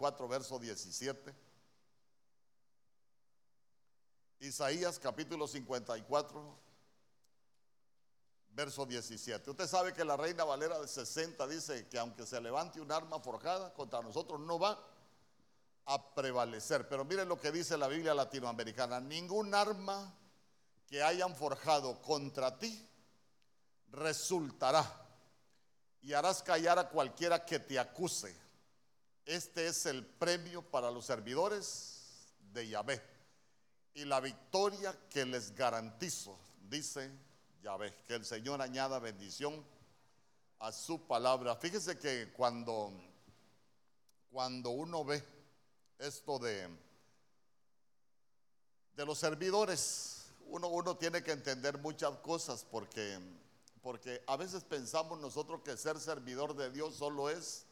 54, verso 17. Isaías capítulo 54, verso 17. Usted sabe que la Reina Valera de 60 dice que aunque se levante un arma forjada contra nosotros no va a prevalecer. Pero miren lo que dice la Biblia latinoamericana. Ningún arma que hayan forjado contra ti resultará y harás callar a cualquiera que te acuse. Este es el premio para los servidores de Yahvé y la victoria que les garantizo, dice Yahvé. Que el Señor añada bendición a su palabra. Fíjese que cuando, cuando uno ve esto de, de los servidores, uno, uno tiene que entender muchas cosas porque porque a veces pensamos nosotros que ser servidor de Dios solo es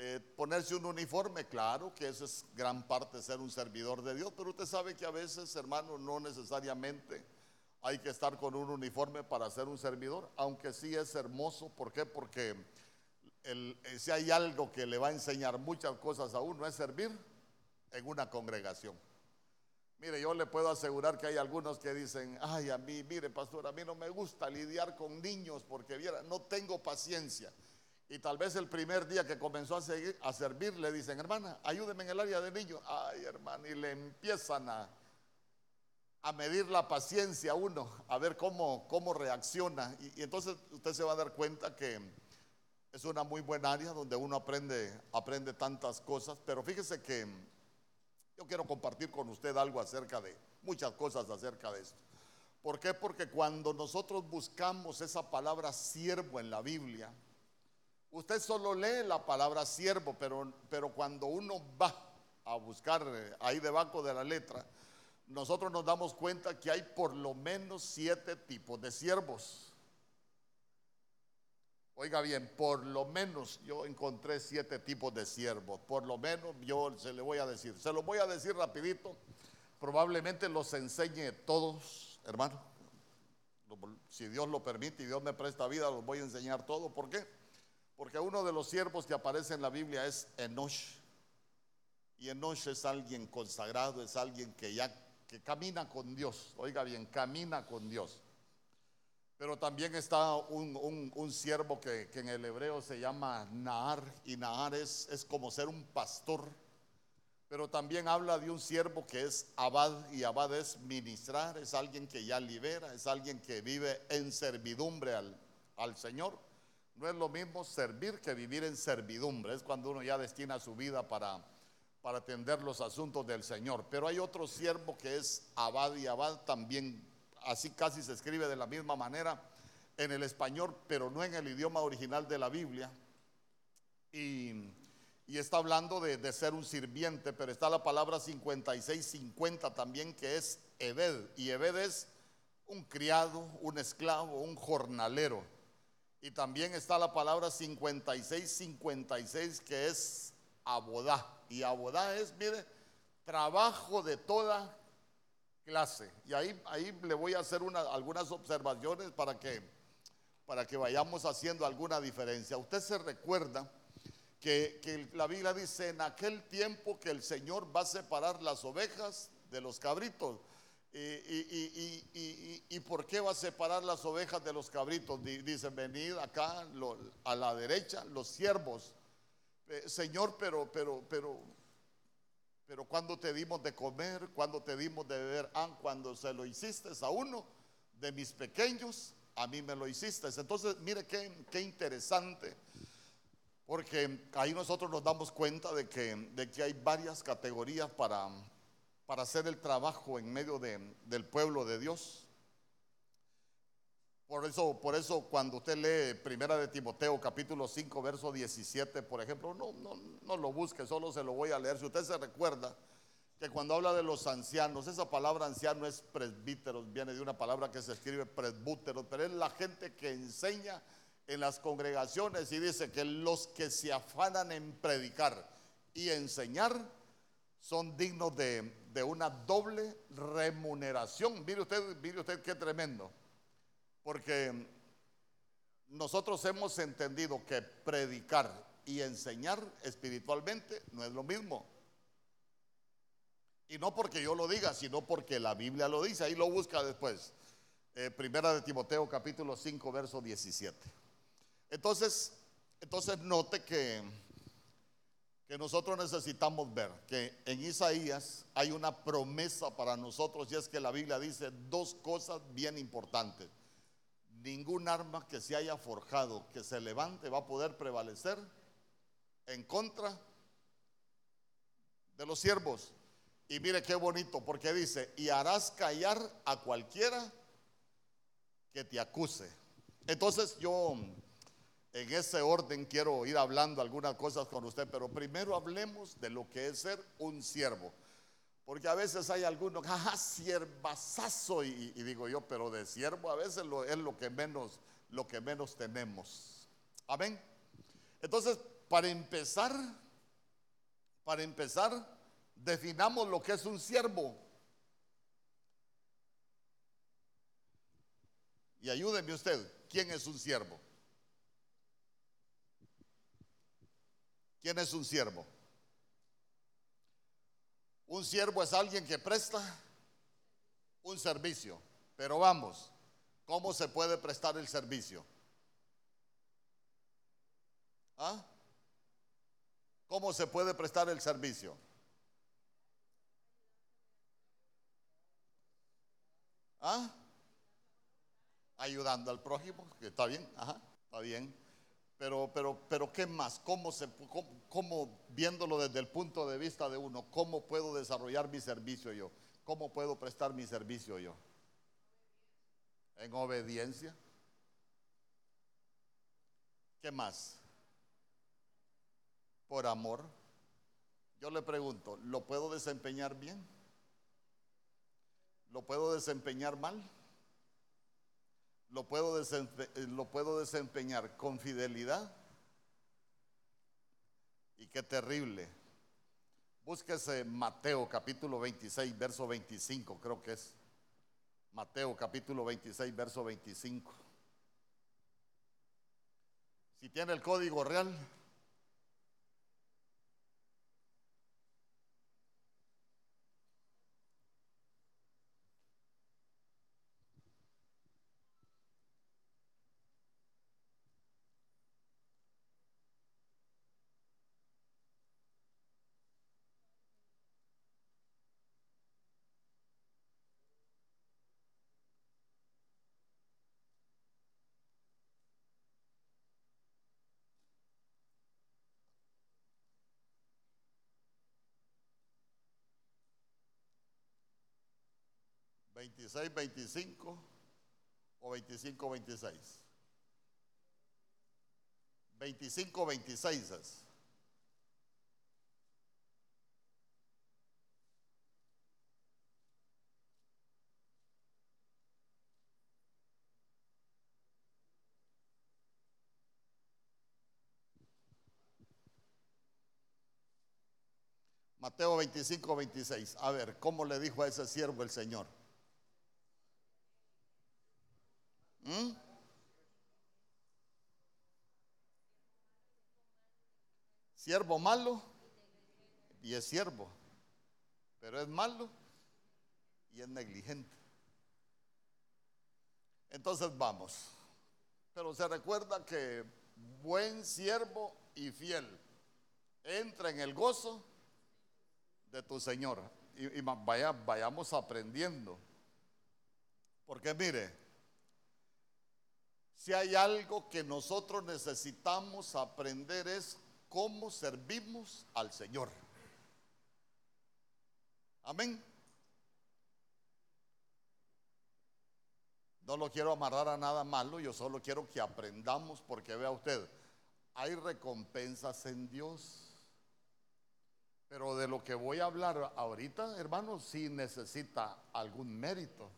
eh, ponerse un uniforme, claro que eso es gran parte ser un servidor de Dios, pero usted sabe que a veces, hermano, no necesariamente hay que estar con un uniforme para ser un servidor, aunque sí es hermoso, ¿por qué? Porque eh, si hay algo que le va a enseñar muchas cosas a uno es servir en una congregación. Mire, yo le puedo asegurar que hay algunos que dicen, ay, a mí, mire, pastor, a mí no me gusta lidiar con niños porque, viera, no tengo paciencia. Y tal vez el primer día que comenzó a, seguir, a servir le dicen, hermana, ayúdeme en el área de niños. Ay, hermana, y le empiezan a, a medir la paciencia a uno, a ver cómo, cómo reacciona. Y, entonces usted se va a dar cuenta que es una muy buena área donde uno aprende, aprende tantas cosas. Pero fíjese que yo quiero compartir con usted algo acerca de, muchas cosas acerca de esto. ¿Por qué? Porque cuando nosotros buscamos esa palabra siervo en la Biblia, usted solo lee la palabra siervo, pero, cuando uno va a buscar eh, ahí debajo de la letra, nosotros nos damos cuenta que hay por lo menos siete tipos de siervos. Oiga bien, por lo menos yo encontré siete tipos de siervos. Por lo menos yo se le voy a decir. Se los voy a decir rapidito. Probablemente los enseñe todos, hermano. Si Dios lo permite y Dios me presta vida, los voy a enseñar todos. ¿Por qué? Porque uno de los siervos que aparece en la Biblia es Enosh. Y Enosh es alguien consagrado, es alguien que ya que camina con Dios. Oiga bien, camina con Dios. Pero también está un, siervo que, en el hebreo se llama Nahar, y Nahar es, es, como ser un pastor. Pero también habla de un siervo que es Abad, y Abad es ministrar, es alguien que ya libera, es alguien que vive en servidumbre al, al Señor. No es lo mismo servir que vivir en servidumbre, es cuando uno ya destina su vida para, para atender los asuntos del Señor. Pero hay otro siervo que es Abad, y Abad también así casi se escribe de la misma manera en el español, pero no en el idioma original de la Biblia. Y, está hablando de, ser un sirviente, pero está la palabra 56-50 también, que es Ebed. Y Ebed es un criado, un esclavo, un jornalero. Y también está la palabra 56-56, que es abodá. Y abodá es, mire, trabajo de toda clase. Y ahí, ahí le voy a hacer algunas observaciones para que, para que vayamos haciendo alguna diferencia. Usted se recuerda que, la Biblia dice, en aquel tiempo que el Señor va a separar las ovejas de los cabritos. ¿Y, y, y, por qué va a separar las ovejas de los cabritos? Dice, venid acá a la derecha, los siervos. Eh, señor, pero, pero, pero, pero cuando te dimos de comer, cuando te dimos de beber, ah, cuando se lo hiciste a uno de mis pequeños, a mí me lo hiciste. Entonces, mire qué, qué interesante, porque ahí nosotros nos damos cuenta de que, de que hay varias categorías para, para hacer el trabajo en medio del pueblo de Dios. Por eso, por eso cuando usted lee Primera de Timoteo capítulo 5 verso 17, por ejemplo, no, no, no lo busque, solo se lo voy a leer. Si usted se recuerda que cuando habla de los ancianos, esa palabra anciano es presbíteros, viene de una palabra que se escribe presbúteros, pero es la gente que enseña en las congregaciones y dice que los que se afanan en predicar y enseñar son dignos de, de una doble remuneración. Mire usted, mire usted qué tremendo. Porque nosotros hemos entendido que predicar y enseñar espiritualmente no es lo mismo. Y no porque yo lo diga, sino porque la Biblia lo dice. Ahí lo busca después. Eh, primera de Timoteo capítulo 5, verso 17. Entonces, entonces note que, que nosotros necesitamos ver que en Isaías hay una promesa para nosotros y es que la Biblia dice dos cosas bien importantes. Ningún arma que se haya forjado, que se levante, va a poder prevalecer en contra de los siervos. Y mire qué bonito, porque dice, y harás callar a cualquiera que te acuse. Entonces yo en ese orden quiero ir hablando algunas cosas con usted, pero primero hablemos de lo que es ser un siervo. Porque a veces hay algunos, jaja, siervazazo, y, digo yo, pero de siervo a veces es lo que menos, lo que menos tenemos. Amén. Entonces, para empezar, para empezar, definamos lo que es un siervo. Y ayúdenme usted, ¿quién es un siervo? ¿Quién es un siervo? Un siervo es alguien que presta un servicio. Pero vamos, ¿cómo se puede prestar el servicio? ¿Ah? ¿Cómo se puede prestar el servicio? ¿Ah? Ayudando al prójimo, que está bien, ajá, está bien. Pero, pero, pero, ¿qué más? ¿Cómo, se, cómo, viéndolo desde el punto de vista de uno, cómo puedo desarrollar mi servicio yo? ¿Cómo puedo prestar mi servicio yo? En obediencia. ¿Qué más? Por amor. Yo le pregunto, ¿lo puedo desempeñar bien? ¿Lo puedo desempeñar mal? ¿Lo puedo, ¿Lo puedo desempeñar con fidelidad? Y qué terrible. Búsquese Mateo capítulo 26, verso 25, creo que es. Mateo capítulo 26, verso 25. Si tiene el código real, 26, 25 o 25, 26. 25, 26 es. Mateo 25, 26. A ver, ¿cómo le dijo a ese siervo el Señor? ¿Mm? Siervo malo y es siervo, pero es malo y es negligente. Entonces vamos. Pero se recuerda que buen siervo y fiel entra en el gozo de tu Señor. Y, vaya, vayamos aprendiendo. Porque mire, si hay algo que nosotros necesitamos aprender es cómo servimos al Señor. Amén. No lo quiero amarrar a nada malo, yo solo quiero que aprendamos porque vea usted, hay recompensas en Dios. Pero de lo que voy a hablar ahorita, hermanos, sí necesita algún mérito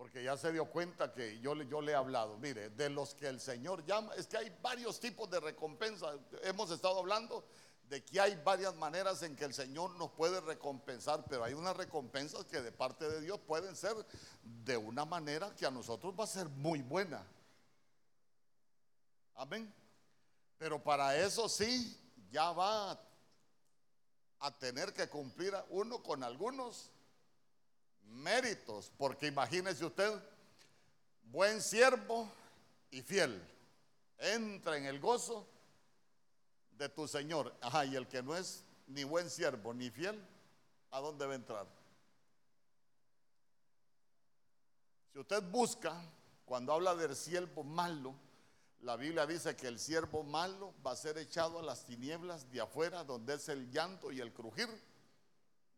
porque ya se dio cuenta que yo, yo le he hablado, mire, de los que el Señor llama, es que hay varios tipos de recompensa. Hemos estado hablando de que hay varias maneras en que el Señor nos puede recompensar, pero hay unas recompensas que de parte de Dios pueden ser de una manera que a nosotros va a ser muy buena. Amén. Pero para eso sí, ya va a tener que cumplir uno con algunos méritos, porque imagínese usted, buen siervo y fiel, entra en el gozo de tu Señor. Ajá, y el que no es ni buen siervo ni fiel, ¿a dónde va a entrar? Si usted busca, cuando habla del siervo malo, la Biblia dice que el siervo malo va a ser echado a las tinieblas de afuera, donde es el llanto y el crujir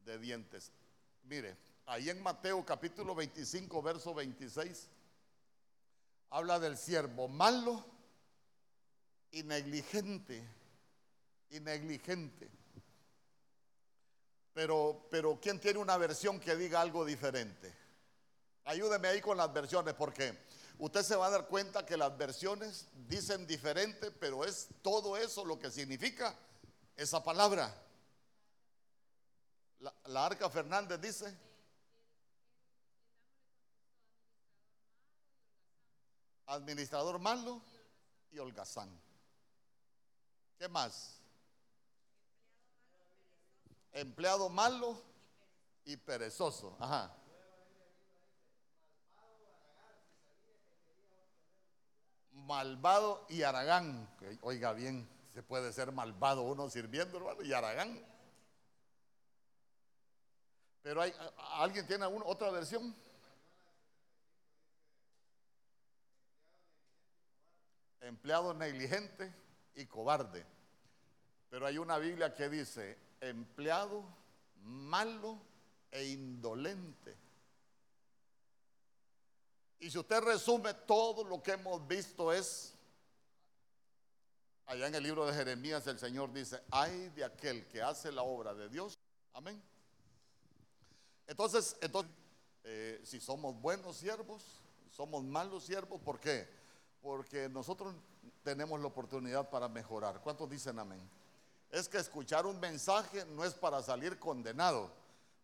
de dientes. Mire, ahí en Mateo capítulo 25, verso 26, habla del siervo malo y negligente, y negligente. Pero, pero ¿quién tiene una versión que diga algo diferente? Ayúdeme ahí con las versiones porque usted se va a dar cuenta que las versiones dicen diferente, pero es todo eso lo que significa esa palabra. La, la Arca Fernández dice, administrador malo y holgazán. ¿Qué más? Empleado malo y perezoso. Ajá. Malvado y Aragán. Oiga bien, se puede ser malvado uno sirviendo, hermano, y Aragán. Pero hay, ¿alguien tiene alguna, otra versión? Empleado negligente y cobarde. Pero hay una Biblia que dice empleado malo e indolente. Y si usted resume todo lo que hemos visto es, allá en el libro de Jeremías el Señor dice, hay de aquel que hace la obra de Dios. Amén. Entonces, entonces eh, si somos buenos siervos, somos malos siervos, ¿por qué? Porque nosotros tenemos la oportunidad para mejorar. ¿Cuántos dicen amén? Es que escuchar un mensaje no es para salir condenado.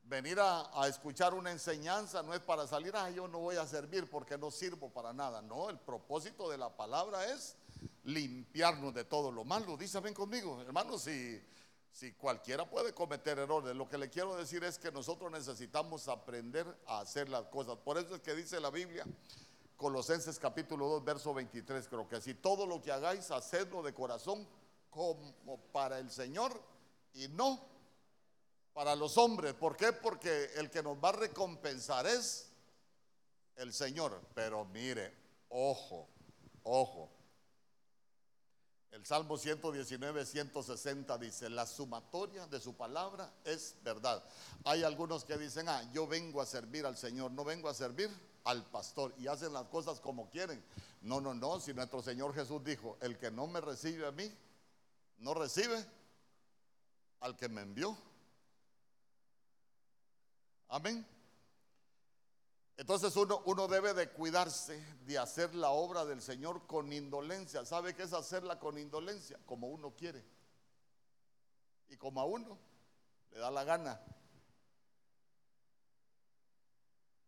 Venir a, escuchar una enseñanza no es para salir, ah, yo no voy a servir porque no sirvo para nada. No, el propósito de la palabra es limpiarnos de todo lo malo. Dice, ven conmigo, hermanos, si, si cualquiera puede cometer errores, lo que le quiero decir es que nosotros necesitamos aprender a hacer las cosas. Por eso es que dice la Biblia Colosenses capítulo 2, verso 23, creo que así, todo lo que hagáis, hacedlo de corazón como para el Señor y no para los hombres. ¿Por qué? Porque el que nos va a recompensar es el Señor. Pero mire, ojo, ojo. El Salmo 119, 160 dice, la sumatoria de su palabra es verdad. Hay algunos que dicen, ah, yo vengo a servir al Señor, no vengo a servir al pastor y hacen las cosas como quieren. No, no, no, si nuestro Señor Jesús dijo, el que no me recibe a mí, no recibe al que me envió. Amén. Entonces uno, uno debe de cuidarse de hacer la obra del Señor con indolencia. ¿Sabe qué es hacerla con indolencia? Como uno quiere. Y como a uno le da la gana.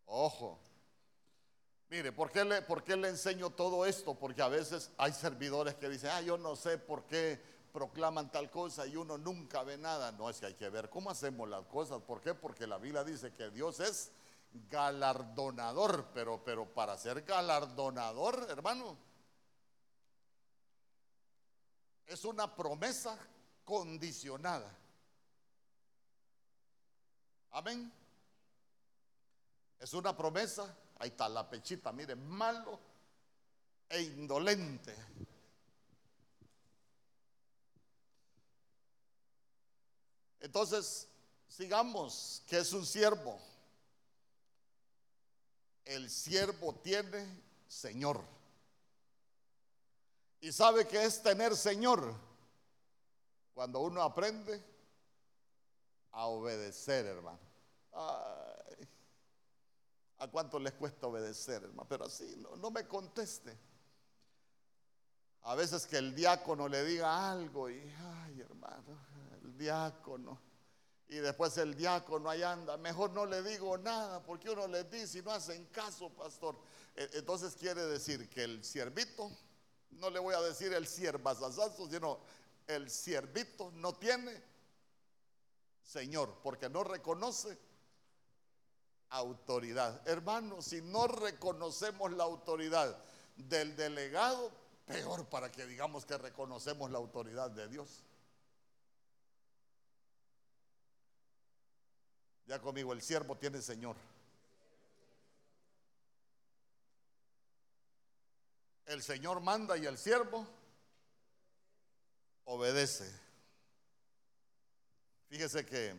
Ojo, Mire, ¿por qué, le, ¿por qué le enseño todo esto? Porque a veces hay servidores que dicen, ah, yo no sé por qué proclaman tal cosa y uno nunca ve nada. No, es que hay que ver cómo hacemos las cosas. ¿Por qué? Porque la Biblia dice que Dios es galardonador, pero, pero para ser galardonador, hermano, es una promesa condicionada. Amén. Es una promesa Ahí está la pechita, mire, malo e indolente. Entonces, sigamos, que es un siervo. El siervo tiene Señor. ¿Y sabe qué es tener Señor? Cuando uno aprende a obedecer, hermano. ¿A cuánto les cuesta obedecer, hermano? Pero así, no, me conteste. A veces que el diácono le diga algo y, ay, hermano, el diácono. Y después el diácono ahí anda, mejor no le digo nada, porque uno le dice y no hacen caso, pastor. E, entonces quiere decir que el siervito no le voy a decir el siervazazazo, sino el siervito no tiene Señor, porque no reconoce autoridad. Hermanos, si no reconocemos la autoridad del delegado, peor para que digamos que reconocemos la autoridad de Dios. Ya conmigo, el siervo tiene Señor. El Señor manda y el siervo obedece. Fíjese que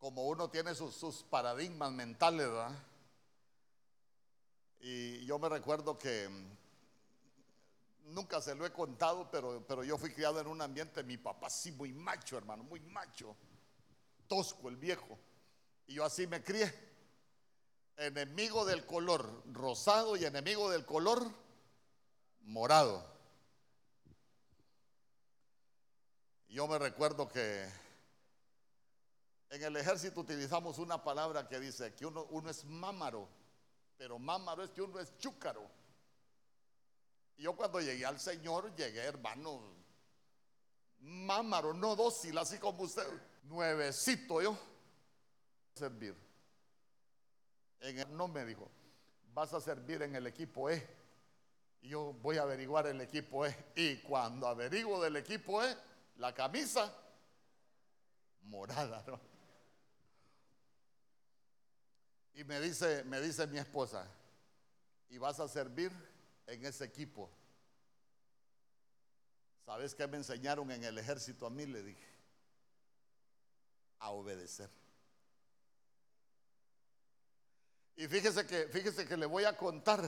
como uno tiene sus, paradigmas mentales, ¿verdad? Y yo me recuerdo que mm, nunca se lo he contado, pero, pero yo fui criado en un ambiente, mi papá sí muy macho, hermano, muy macho, tosco el viejo. Y yo así me crié. Enemigo del color rosado y enemigo del color morado. Yo me recuerdo que en el ejército utilizamos una palabra que dice que uno, es mámaro, pero mámaro es que uno es chúcaro. Y yo cuando llegué al Señor, llegué hermano, mámaro, no dócil, así como usted, nuevecito yo, servir. En el, no me dijo, vas a servir en el equipo E. Yo voy a averiguar el equipo E. Y cuando averiguo del equipo E, la camisa morada, ¿no? Y me dice, me dice mi esposa, y vas a servir en ese equipo. ¿Sabes qué me enseñaron en el ejército a mí? Le dije, a obedecer. Y fíjese que, fíjese que le voy a contar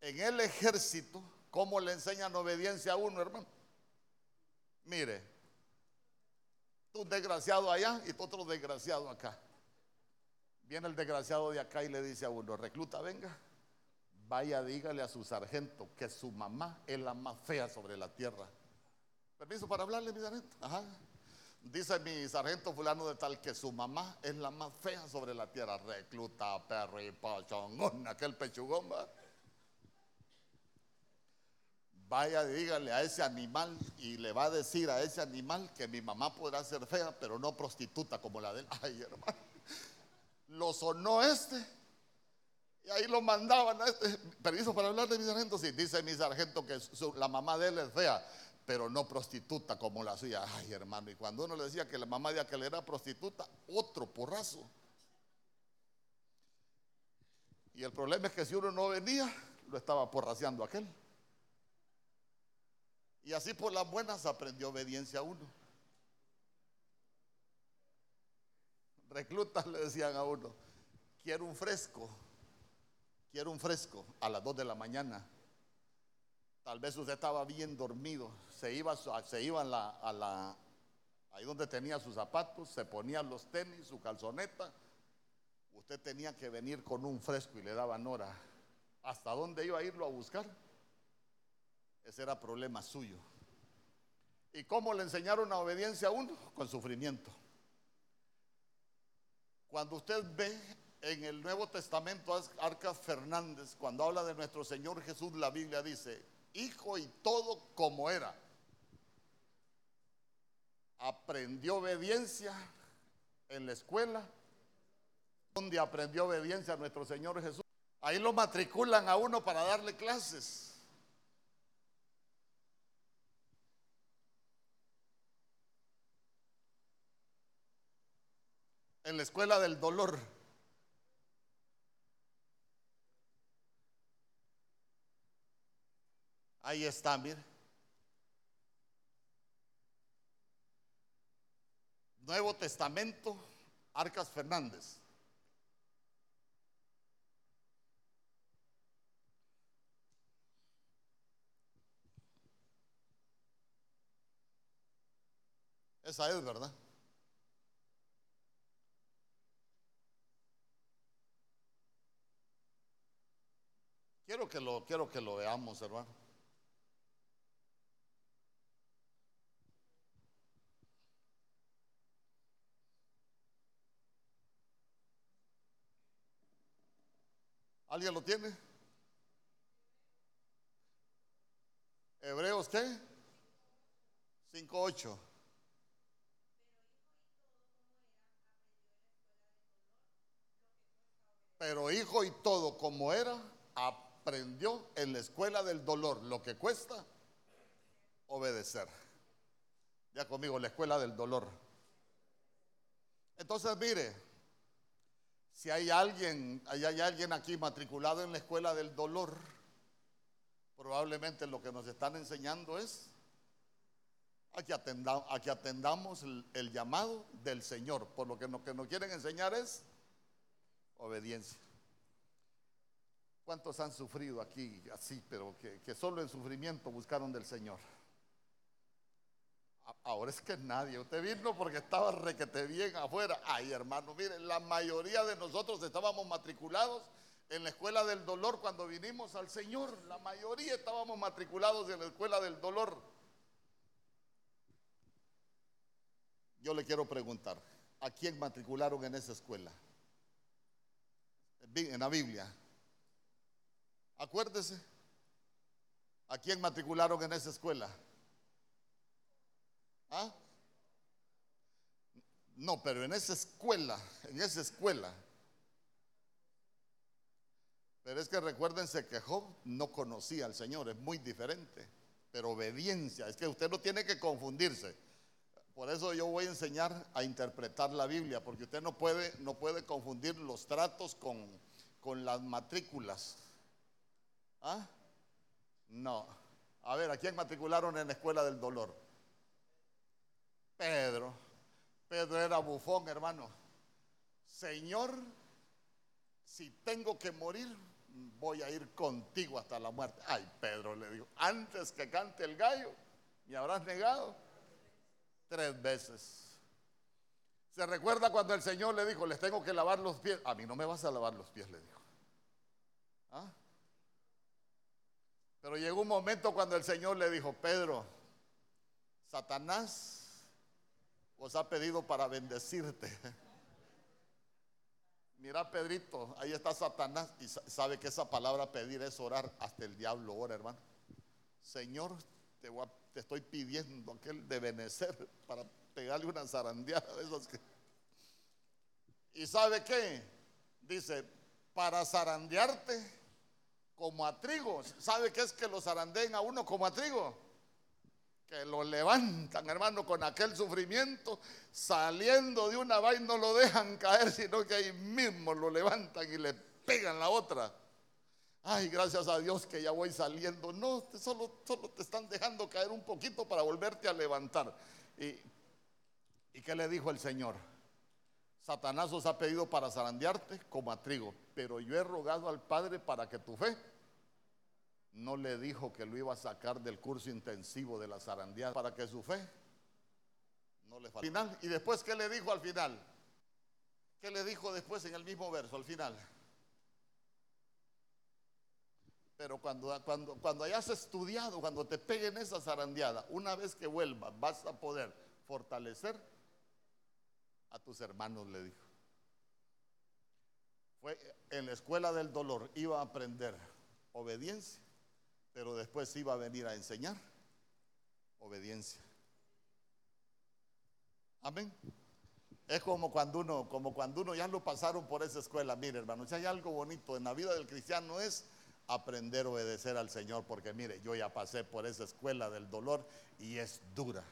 en el ejército cómo le enseñan obediencia a uno, hermano. Mire, tú desgraciado allá y tú otro desgraciado acá. Viene el desgraciado de acá y le dice a uno, recluta, venga, vaya, dígale a su sargento que su mamá es la más fea sobre la tierra. Permiso para hablarle, mi sargento. Ajá. Dice mi sargento fulano de tal que su mamá es la más fea sobre la tierra. Recluta, perro y pachongón, aquel pechugón, ¿va? Vaya, dígale a ese animal y le va a decir a ese animal que mi mamá podrá ser fea, pero no prostituta como la de él. Ay, hermano. Lo sonó este. Y ahí lo mandaban a este. Permiso para hablar de mi sargento. Sí, dice mi sargento que la mamá de él es fea, pero no prostituta como la suya. Ay, hermano. Y cuando uno le decía que la mamá de aquel era prostituta, otro porrazo. Y el problema es que si uno no venía, lo estaba porraceando aquel. Y así por las buenas aprendió obediencia a uno. Reclutas le decían a uno, quiero un fresco, quiero un fresco a las 2 de la mañana. Tal vez usted estaba bien dormido, se iba, se iba a la, a la, ahí donde tenía sus zapatos, se ponía los tenis, su calzoneta. Usted tenía que venir con un fresco y le daban hora. ¿Hasta dónde iba a irlo a buscar? Ese era problema suyo. ¿Y cómo le enseñaron la obediencia a uno? Con sufrimiento. Cuando usted ve en el Nuevo Testamento Arcas Fernández, cuando habla de nuestro Señor Jesús, la Biblia dice, hijo y todo como era. Aprendió obediencia en la escuela, donde aprendió obediencia a nuestro Señor Jesús. Ahí lo matriculan a uno para darle clases. En la escuela del dolor. Ahí está, mire. Nuevo Testamento, Arcas Fernández. Esa es, ¿verdad? Quiero que lo, quiero que lo veamos, hermano. ¿Alguien lo tiene? Hebreos qué? 5.8. Pero hijo y todo como era, aprendió en la escuela del dolor lo que cuesta obedecer. Ya conmigo, la escuela del dolor. Entonces, mire, si hay alguien, hay alguien aquí matriculado en la escuela del dolor, probablemente lo que nos están enseñando es a que, atendamos el, llamado del Señor. Por lo que lo que nos quieren enseñar es obediencia. ¿Cuántos han sufrido aquí así, pero que, solo en sufrimiento buscaron del Señor? Ahora es que nadie, usted vino porque estaba requete bien afuera. Ay, hermano, miren, la mayoría de nosotros estábamos matriculados en la escuela del dolor cuando vinimos al Señor. La mayoría estábamos matriculados en la escuela del dolor. Yo le quiero preguntar, ¿a quién matricularon en esa escuela? En la Biblia. Acuérdese, ¿a quién matricularon en esa escuela? ¿Ah? No, pero en esa escuela, en esa escuela. Pero es que recuérdense que Job no conocía al Señor, es muy diferente. Pero obediencia, es que usted no tiene que confundirse. Por eso yo voy a enseñar a interpretar la Biblia, porque usted no puede, no puede confundir los tratos con, con las matrículas. ¿Ah? No. A ver, ¿a quién matricularon en la escuela del dolor? Pedro. Pedro era bufón, hermano. Señor, si tengo que morir, voy a ir contigo hasta la muerte. Ay, Pedro le dijo, antes que cante el gallo, me habrás negado tres veces. ¿Se recuerda cuando el Señor le dijo, les tengo que lavar los pies? A mí no me vas a lavar los pies, le dijo. ¿Ah? Pero llegó un momento cuando el Señor le dijo, Pedro, Satanás os ha pedido para bendecirte. Mira, Pedrito, ahí está Satanás y sabe que esa palabra pedir es orar. Hasta el diablo ora, hermano. Señor, te, estoy pidiendo aquel de benecer para pegarle una zarandeada que. ¿Y sabe qué? Dice, para zarandearte como a trigo. ¿Sabe qué es que lo zarandeen a uno como a trigo? que lo levantan, hermano, con aquel sufrimiento, saliendo de una vaina no lo dejan caer, sino que ahí mismo lo levantan y le pegan la otra. Ay, gracias a Dios que ya voy saliendo. No, solo, solo te están dejando caer un poquito para volverte a levantar. ¿Y, ¿Y qué le dijo el Señor? Satanás os ha pedido para zarandearte como a trigo, pero yo he rogado al Padre para que tu fe no le dijo que lo iba a sacar del curso intensivo de la zarandeada para que su fe no le Final, y después, ¿qué le dijo al final? ¿Qué le dijo después en el mismo verso, al final? Pero cuando, cuando, cuando hayas estudiado, cuando te peguen esa zarandeada, una vez que vuelvas, vas a poder fortalecer a tus hermanos, le dijo. Fue en la escuela del dolor, iba a aprender obediencia pero después iba a venir a enseñar obediencia. Amén. Es como cuando uno, como cuando uno ya lo pasaron por esa escuela. Mire, hermano, si hay algo bonito en la vida del cristiano es aprender a obedecer al Señor, porque mire, yo ya pasé por esa escuela del dolor y es dura.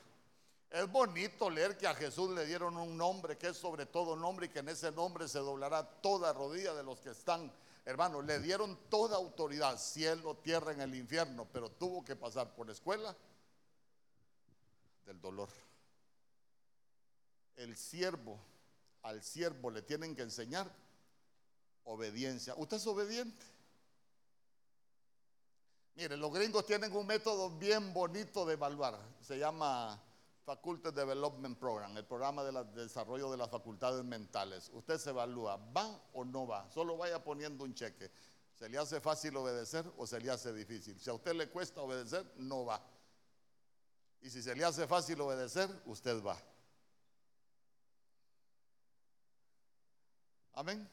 Es bonito leer que a Jesús le dieron un nombre que es sobre todo nombre y que en ese nombre se doblará toda rodilla de los que están Hermano, le dieron toda autoridad, cielo, tierra, en el infierno, pero tuvo que pasar por la escuela del dolor. El siervo, al siervo le tienen que enseñar obediencia. ¿Usted es obediente? Mire, los gringos tienen un método bien bonito de evaluar. Se llama Faculty Development Program, el programa de, desarrollo de las facultades mentales. Usted se evalúa, ¿va o no va? Solo vaya poniendo un cheque. ¿Se le hace fácil obedecer o se le hace difícil? Si a usted le cuesta obedecer, no va. Y si se le hace fácil obedecer, usted va. Amén.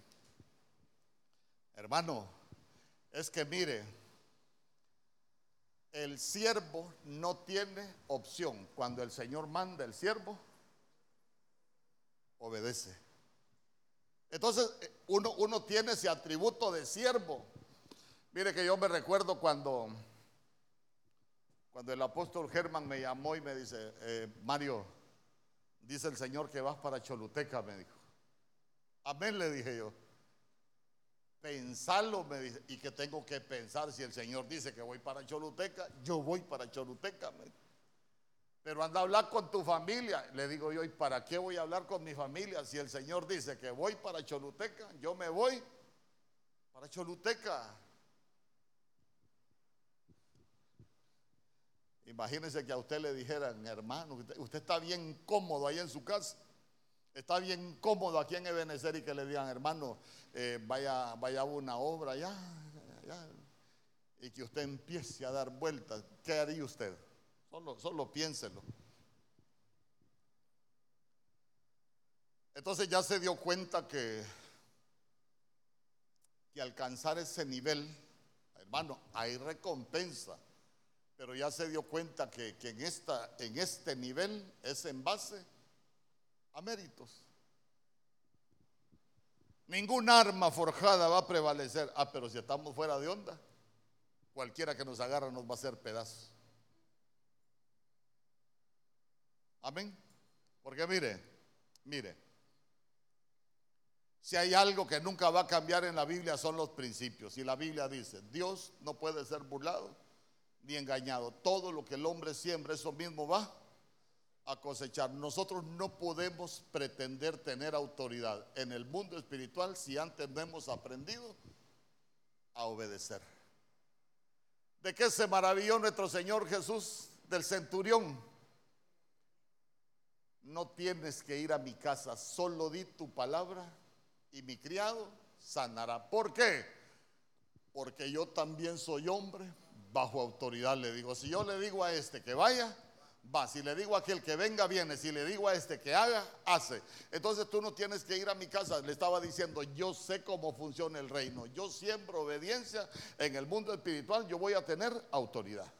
Hermano, es que mire, el siervo no tiene opción. Cuando el Señor manda, el siervo obedece. Entonces, eh, uno, tiene ese atributo de siervo. Mire que yo me recuerdo cuando, cuando el apóstol Germán me llamó y me dice, eh, Mario, dice el Señor que vas para Choluteca, me dijo. Amén, le dije yo. Pensarlo, me dice, y que tengo que pensar si el Señor dice que voy para Choluteca, yo voy para Choluteca. Pero anda a hablar con tu familia. Le digo yo, ¿y para qué voy a hablar con mi familia? Si el Señor dice que voy para Choluteca, yo me voy para Choluteca. Imagínense que a usted le dijeran, hermano, usted, está bien cómodo ahí en su casa. Está bien cómodo aquí en Ebenezer y que le digan, hermano, eh, vaya, vaya una obra ya, y que usted empiece a dar vueltas. ¿Qué haría usted? Solo, solo piénselo. Entonces ya se dio cuenta que, que alcanzar ese nivel, hermano, hay recompensa. Pero ya se dio cuenta que, que en, esta, en este nivel es en base a méritos. Ningún arma forjada va a prevalecer. Ah, pero si estamos fuera de onda, cualquiera que nos agarra nos va a hacer pedazos. Amén. Porque mire, mire, si hay algo que nunca va a cambiar en la Biblia son los principios. Y la Biblia dice, Dios no puede ser burlado ni engañado. Todo lo que el hombre siembra, eso mismo va a cosechar. Nosotros no podemos pretender tener autoridad en el mundo espiritual si antes no hemos aprendido a obedecer. ¿De qué se maravilló nuestro Señor Jesús? Del centurión. No tienes que ir a mi casa, solo di tu palabra y mi criado sanará. ¿Por qué? Porque yo también soy hombre bajo autoridad, le digo. Si yo le digo a este que vaya, va. Si le digo a aquel que venga, viene. Si le digo a este que haga, hace. Entonces tú no tienes que ir a mi casa. Le estaba diciendo, yo sé cómo funciona el reino. Yo siembro obediencia en el mundo espiritual. Yo voy a tener autoridad.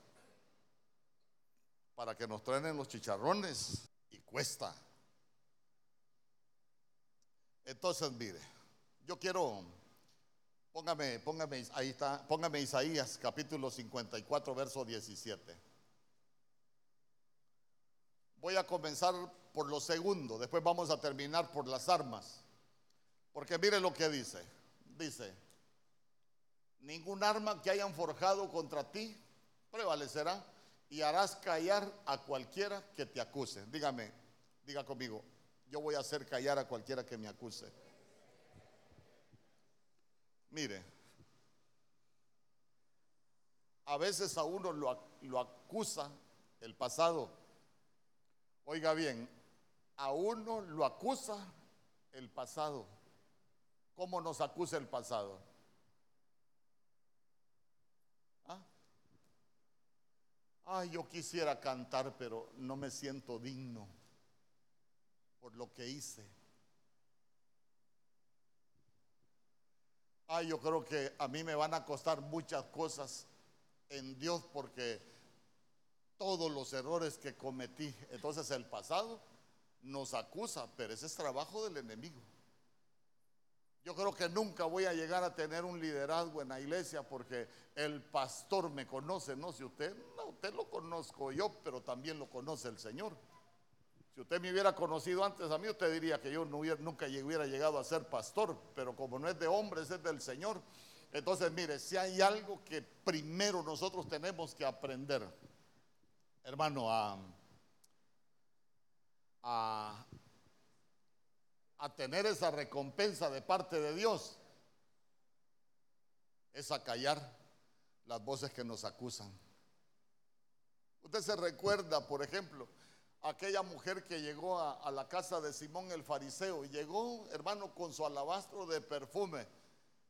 Para que nos traen los chicharrones. Y cuesta. Entonces, mire, yo quiero, póngame, póngame, ahí está, póngame Isaías capítulo 54, verso 17. Voy a comenzar por lo segundo, después vamos a terminar por las armas. Porque mire lo que dice. Dice, ningún arma que hayan forjado contra ti prevalecerá y harás callar a cualquiera que te acuse. Dígame, diga conmigo, yo voy a hacer callar a cualquiera que me acuse. Mire, a veces a uno lo, lo acusa el pasado Oiga bien, a uno lo acusa el pasado. ¿Cómo nos acusa el pasado? ¿Ah? Ay, yo quisiera cantar, pero no me siento digno por lo que hice. Ay, yo creo que a mí me van a costar muchas cosas en Dios porque todos los errores que cometí. Entonces el pasado nos acusa, pero ese es trabajo del enemigo. Yo creo que nunca voy a llegar a tener un liderazgo en la iglesia porque el pastor me conoce, no si usted, no, usted lo conozco yo, pero también lo conoce el Señor. Si usted me hubiera conocido antes a mí, usted diría que yo no hubiera, nunca hubiera llegado a ser pastor, pero como no es de hombres, es del Señor. Entonces, mire, si hay algo que primero nosotros tenemos que aprender, hermano, a, a, tener esa recompensa de parte de Dios, es a callar las voces que nos acusan. Usted se recuerda, por ejemplo, aquella mujer que llegó a, a, la casa de Simón el fariseo y llegó, hermano, con su alabastro de perfume.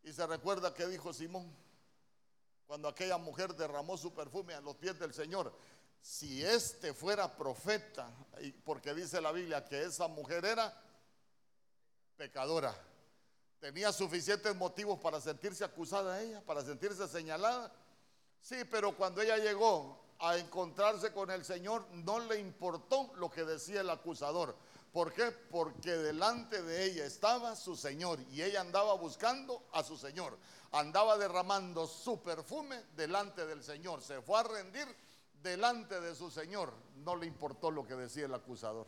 Y se recuerda que dijo Simón, cuando aquella mujer derramó su perfume a los pies del Señor, si este fuera profeta, porque dice la Biblia que esa mujer era pecadora, tenía suficientes motivos para sentirse acusada ella, para sentirse señalada, Sí, pero cuando ella llegó a encontrarse con el Señor, no le importó lo que decía el acusador. ¿Por qué? Porque delante de ella estaba su Señor y ella andaba buscando a su Señor. Andaba derramando su perfume delante del Señor. Se fue a rendir delante de su Señor. No le importó lo que decía el acusador.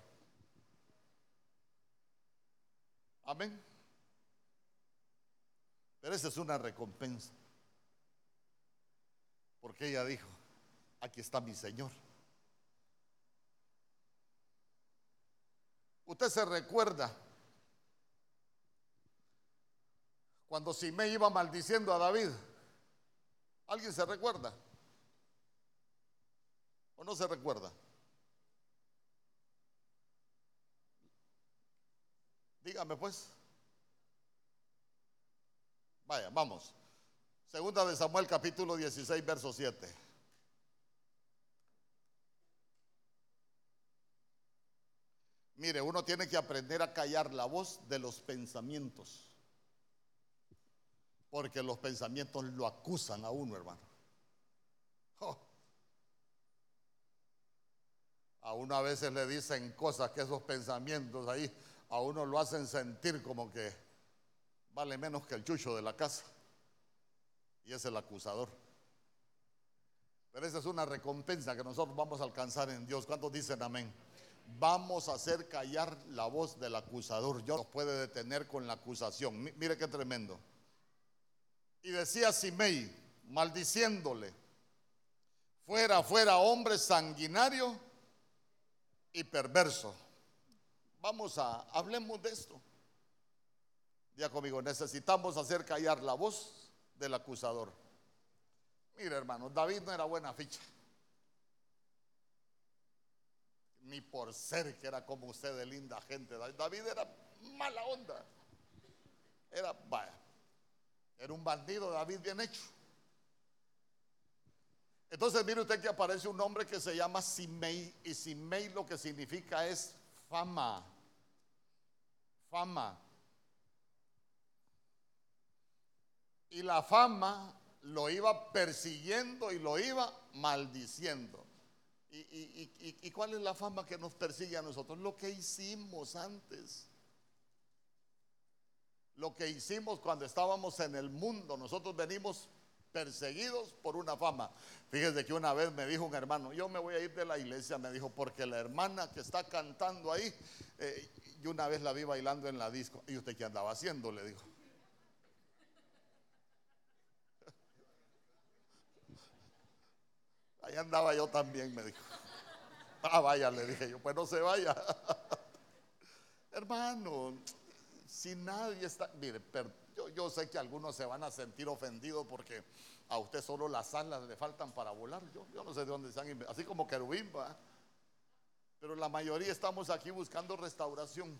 Amén. Pero esa es una recompensa. Porque ella dijo, aquí está mi Señor. Usted se recuerda cuando Simei iba maldiciendo a David. ¿Alguien se recuerda? ¿O no se recuerda? Dígame pues. Vaya, vamos. Segunda de Samuel capítulo 16, verso 7. Mire, uno tiene que aprender a callar la voz de los pensamientos. Porque los pensamientos lo acusan a uno, hermano. Oh. A uno a veces le dicen cosas que esos pensamientos ahí a uno lo hacen sentir como que vale menos que el chucho de la casa. Y es el acusador. Pero esa es una recompensa que nosotros vamos a alcanzar en Dios. ¿Cuántos dicen amén? Vamos a hacer callar la voz del acusador. Dios nos puede detener con la acusación. Mire qué tremendo. Y decía Simei, maldiciéndole, fuera, fuera hombre sanguinario y perverso. Vamos a, hablemos de esto. Ya conmigo, necesitamos hacer callar la voz del acusador. Mire, hermano, David no era buena ficha. Ni por ser que era como usted de linda gente. David era mala onda. Era, vaya, era un bandido, David bien hecho. Entonces mire usted que aparece un hombre que se llama Simei y Simei lo que significa es fama. Fama. Y la fama lo iba persiguiendo y lo iba maldiciendo. ¿Y, cuál es la fama que nos persigue a nosotros? Lo que hicimos antes. Lo que hicimos cuando estábamos en el mundo. Nosotros venimos perseguidos por una fama. Fíjese que una vez me dijo un hermano, yo me voy a ir de la iglesia, me dijo, porque la hermana que está cantando ahí, eh, yo una vez la vi bailando en la disco. ¿Y usted qué andaba haciendo? Le dijo. Ahí andaba yo también, me dijo. Ah, vaya, le dije yo, pues no se vaya. Hermano, si nadie está, mire, yo, sé que algunos se van a sentir ofendidos porque a usted solo las alas le faltan para volar. Yo, yo no sé de dónde están, así como querubín, va. Pero la mayoría estamos aquí buscando restauración.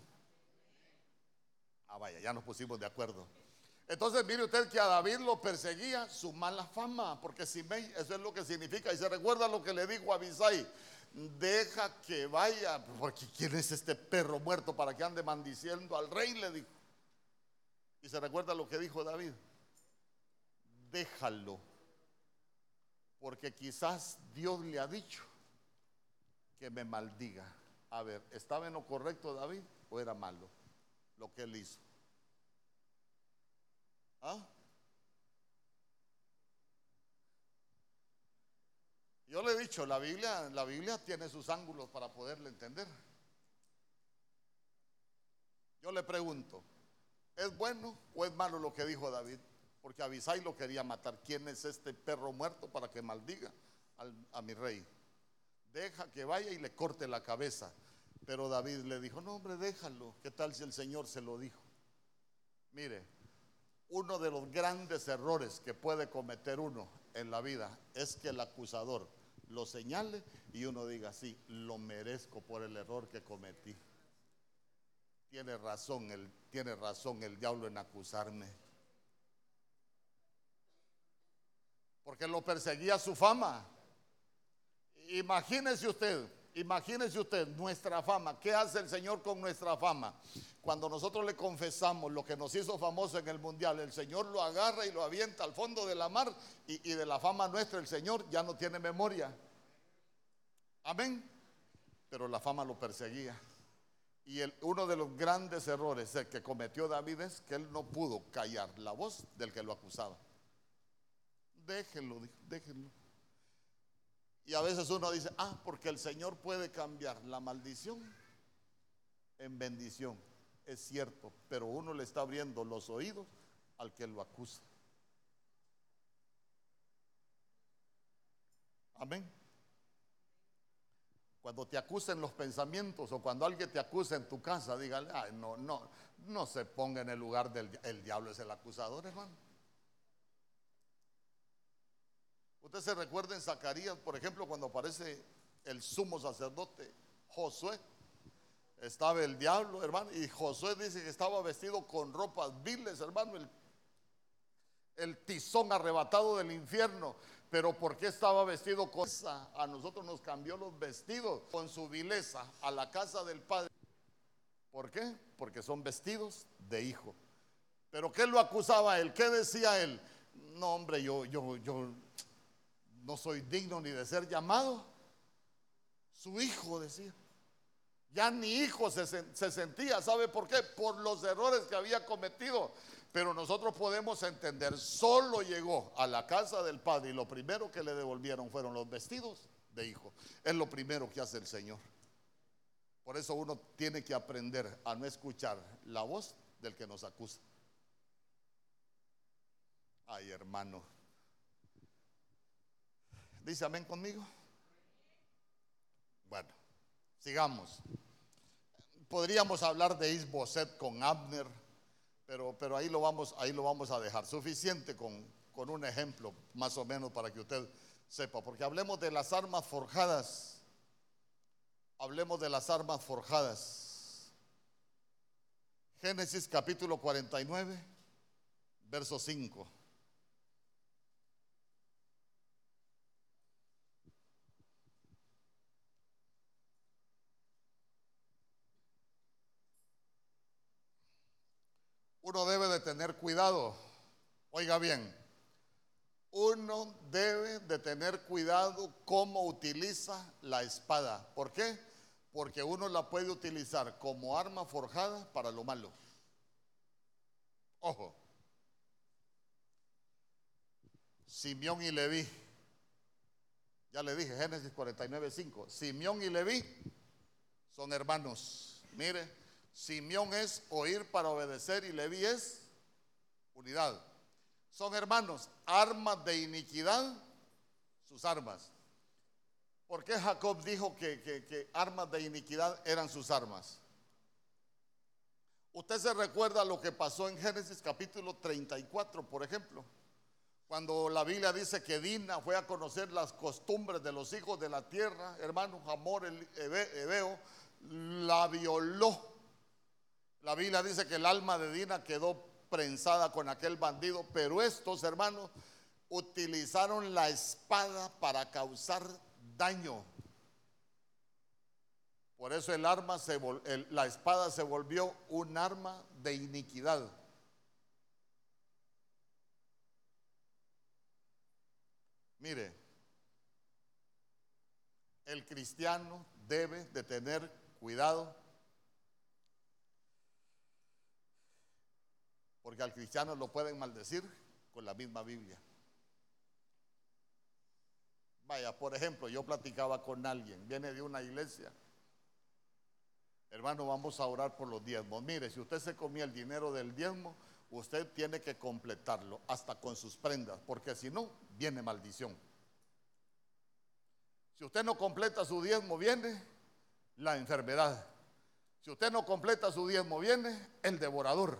Ah, vaya, ya nos pusimos de acuerdo. Entonces mire usted que a David lo perseguía su mala fama, porque Simei, eso es lo que significa. Y se recuerda lo que le dijo a Abisai, deja que vaya, porque ¿quién es este perro muerto para que ande maldiciendo al rey? Le dijo. Y se recuerda lo que dijo David, déjalo, porque quizás Dios le ha dicho que me maldiga. A ver, ¿estaba en lo correcto David o era malo lo que él hizo? ¿Ah? Yo le he dicho, la Biblia, la Biblia tiene sus ángulos para poderle entender. Yo le pregunto, ¿es bueno o es malo lo que dijo David? Porque Abisai lo quería matar. ¿Quién es este perro muerto para que maldiga a mi rey? Deja que vaya y le corte la cabeza. Pero David le dijo, no hombre, déjalo. ¿Qué tal si el Señor se lo dijo? Mire, uno de los grandes errores que puede cometer uno en la vida es que el acusador lo señale y uno diga, sí, lo merezco por el error que cometí. Tiene razón, el, tiene razón el diablo en acusarme. Porque lo perseguía su fama. Imagínese usted Imagínese usted nuestra fama. ¿Qué hace el Señor con nuestra fama? Cuando nosotros le confesamos lo que nos hizo famoso en el mundial, el Señor lo agarra y lo avienta al fondo de la mar y, y de la fama nuestra el Señor ya no tiene memoria. Amén. Pero la fama lo perseguía. Y uno de los grandes errores que cometió David es que él no pudo callar la voz del que lo acusaba. Déjenlo, déjenlo. Y a veces uno dice, ah, porque el Señor puede cambiar la maldición en bendición. Es cierto, pero uno le está abriendo los oídos al que lo acusa. Amén. Cuando te acusen los pensamientos o cuando alguien te acusa en tu casa, dígale, Ay, no, no, no se ponga en el lugar del el diablo, es el acusador, hermano. Usted se recuerda en Zacarías, por ejemplo, cuando aparece el sumo sacerdote Josué. Estaba el diablo, hermano, y Josué dice que estaba vestido con ropas viles, hermano, el, el tizón arrebatado del infierno. Pero ¿por qué estaba vestido con esa? A nosotros nos cambió los vestidos con su vileza a la casa del Padre. ¿Por qué? Porque son vestidos de hijo. Pero ¿qué lo acusaba él? ¿Qué decía él? No, hombre, yo, yo, yo no soy digno ni de ser llamado. Su hijo decía. Ya ni hijo se, se sentía. ¿Sabe por qué? Por los errores que había cometido. Pero nosotros podemos entender, solo llegó a la casa del padre y lo primero que le devolvieron fueron los vestidos de hijo. Es lo primero que hace el Señor. Por eso uno tiene que aprender a no escuchar la voz del que nos acusa. Ay, hermano. Dice amén conmigo. Bueno, sigamos. Podríamos hablar de Isboset con Abner pero, pero ahí, lo vamos, ahí lo vamos a dejar. Suficiente con, con un ejemplo, más o menos, para que usted sepa. Porque hablemos de las armas forjadas. Hablemos de las armas forjadas. Génesis capítulo 49, verso 5. Uno debe de tener cuidado. Oiga bien, uno debe de tener cuidado cómo utiliza la espada. ¿Por qué? Porque uno la puede utilizar como arma forjada para lo malo. Ojo. Simeón y Leví. Ya le dije, Génesis 49, 5. Simeón y Leví son hermanos. Mire, Simeón es oír para obedecer y Leví es unidad. Son hermanos, armas de iniquidad, sus armas. ¿Por qué Jacob dijo que, armas de iniquidad eran sus armas? Usted se recuerda lo que pasó en Génesis capítulo 34, por ejemplo, cuando la Biblia dice que Dina fue a conocer las costumbres de los hijos de la tierra, hermano Amor el Ebeo, la violó la Biblia dice que el alma de Dina quedó prensada con aquel bandido, pero estos hermanos utilizaron la espada para causar daño. Por eso el arma la espada se volvió un arma de iniquidad. Mire, el cristiano debe de tener cuidado Porque al cristiano lo pueden maldecir con la misma Biblia. Vaya, por ejemplo, yo platicaba con alguien, viene de una iglesia. Hermano, vamos a orar por los diezmos. Mire, si usted se comía el dinero del diezmo, usted tiene que completarlo hasta con sus prendas, porque si no, viene maldición. Si usted no completa su diezmo, viene la enfermedad. Si usted no completa su diezmo, viene el devorador.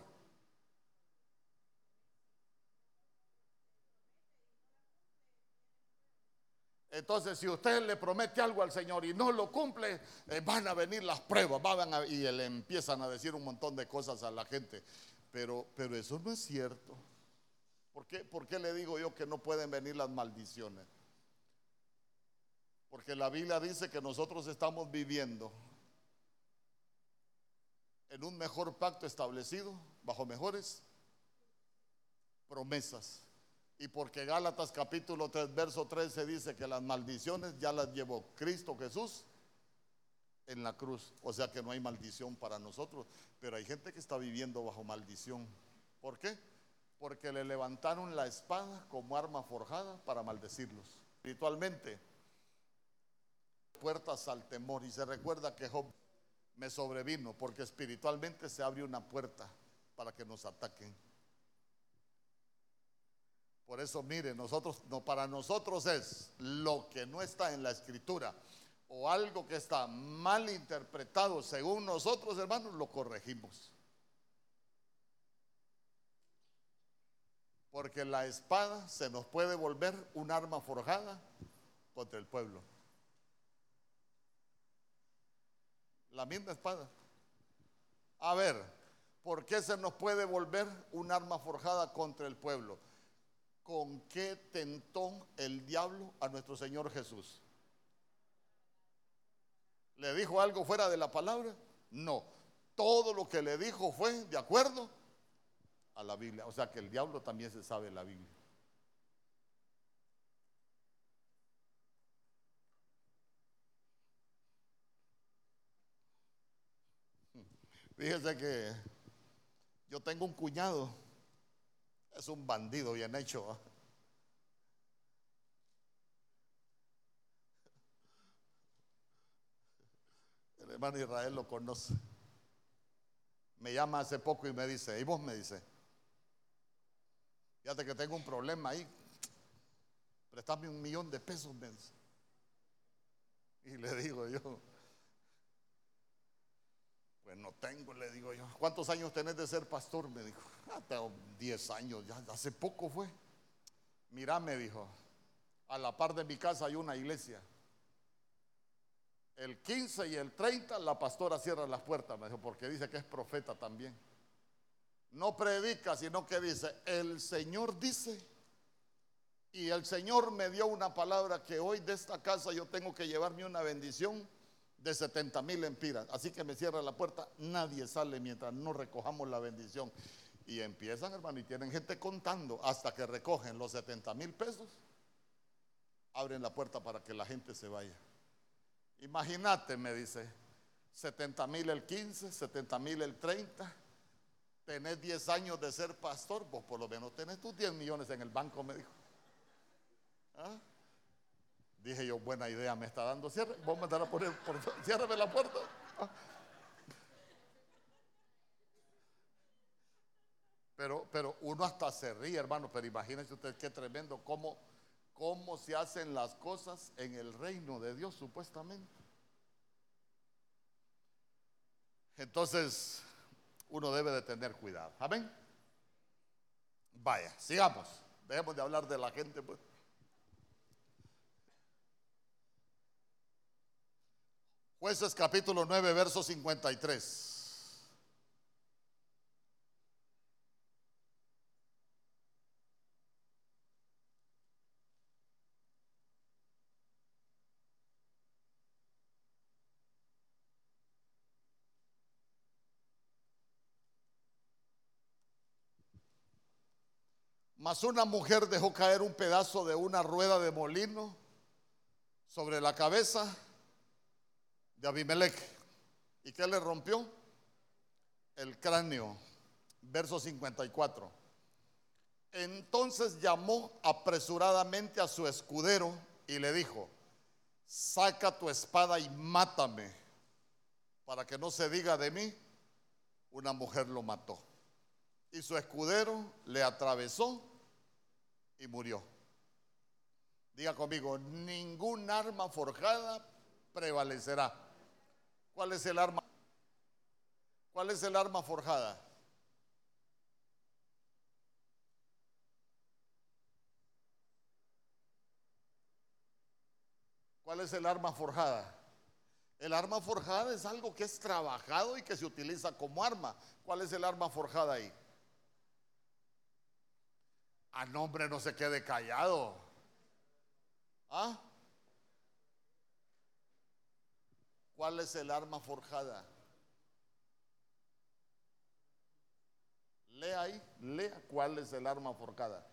Entonces, si usted le promete algo al Señor y no lo cumple, eh, van a venir las pruebas, y le empiezan a decir un montón de cosas a la gente. Pero, pero eso no es cierto. ¿Por qué, ¿Por qué le digo yo que no pueden venir las maldiciones? Porque la Biblia dice que nosotros estamos viviendo en un mejor pacto establecido, bajo mejores promesas. Y porque Gálatas capítulo 3, verso 13 dice que las maldiciones ya las llevó Cristo Jesús en la cruz. O sea que no hay maldición para nosotros. Pero hay gente que está viviendo bajo maldición. ¿Por qué? Porque le levantaron la espada como arma forjada para maldecirlos. Espiritualmente, puertas al temor. Y se recuerda que Job me sobrevino porque espiritualmente se abre una puerta para que nos ataquen. Por eso, mire, nosotros, no, para nosotros es lo que no está en la escritura o algo que está mal interpretado según nosotros, hermanos, lo corregimos. Porque la espada se nos puede volver un arma forjada contra el pueblo. La misma espada. A ver, ¿por qué se nos puede volver un arma forjada contra el pueblo? Con qué tentó el diablo a nuestro Señor Jesús. ¿Le dijo algo fuera de la palabra? No. Todo lo que le dijo fue de acuerdo a la Biblia. O sea que el diablo también se sabe la Biblia. Fíjese que yo tengo un cuñado es un bandido bien hecho. El hermano Israel lo conoce. Me llama hace poco y me dice, ¿y vos me dice? Fíjate que tengo un problema ahí. Prestame un millón de pesos, me Y le digo yo, pues no tengo, le digo yo. ¿Cuántos años tenés de ser pastor? Me dijo. Tengo 10 años, ya hace poco fue. Mira, me dijo, a la par de mi casa hay una iglesia. El 15 y el 30 la pastora cierra las puertas, me dijo, porque dice que es profeta también. No predica, sino que dice, el Señor dice, y el Señor me dio una palabra que hoy de esta casa yo tengo que llevarme una bendición de 70 mil empiras. Así que me cierra la puerta, nadie sale mientras no recojamos la bendición. Y empiezan, hermano, y tienen gente contando hasta que recogen los 70 mil pesos. Abren la puerta para que la gente se vaya. Imagínate, me dice, 70 mil el 15, 70 mil el 30. Tenés 10 años de ser pastor, vos por lo menos tenés tus 10 millones en el banco, me dijo. ¿Ah? Dije yo, buena idea, me está dando cierre. Vos me a poner, por, ciérrame la puerta. Pero, pero uno hasta se ríe, hermano, pero imagínense usted qué tremendo, cómo, cómo se hacen las cosas en el reino de Dios, supuestamente. Entonces, uno debe de tener cuidado. Amén. Vaya, sigamos. Dejemos de hablar de la gente. Pues. Jueces capítulo 9, verso 53. Mas una mujer dejó caer un pedazo de una rueda de molino sobre la cabeza de Abimelech. ¿Y qué le rompió? El cráneo. Verso 54. Entonces llamó apresuradamente a su escudero y le dijo, saca tu espada y mátame, para que no se diga de mí, una mujer lo mató. Y su escudero le atravesó y murió. Diga conmigo, ningún arma forjada prevalecerá. ¿Cuál es el arma? ¿Cuál es el arma forjada? ¿Cuál es el arma forjada? El arma forjada es algo que es trabajado y que se utiliza como arma. ¿Cuál es el arma forjada ahí? A nombre no se quede callado. ¿Ah? ¿Cuál es el arma forjada? Lea ahí, lea cuál es el arma forjada.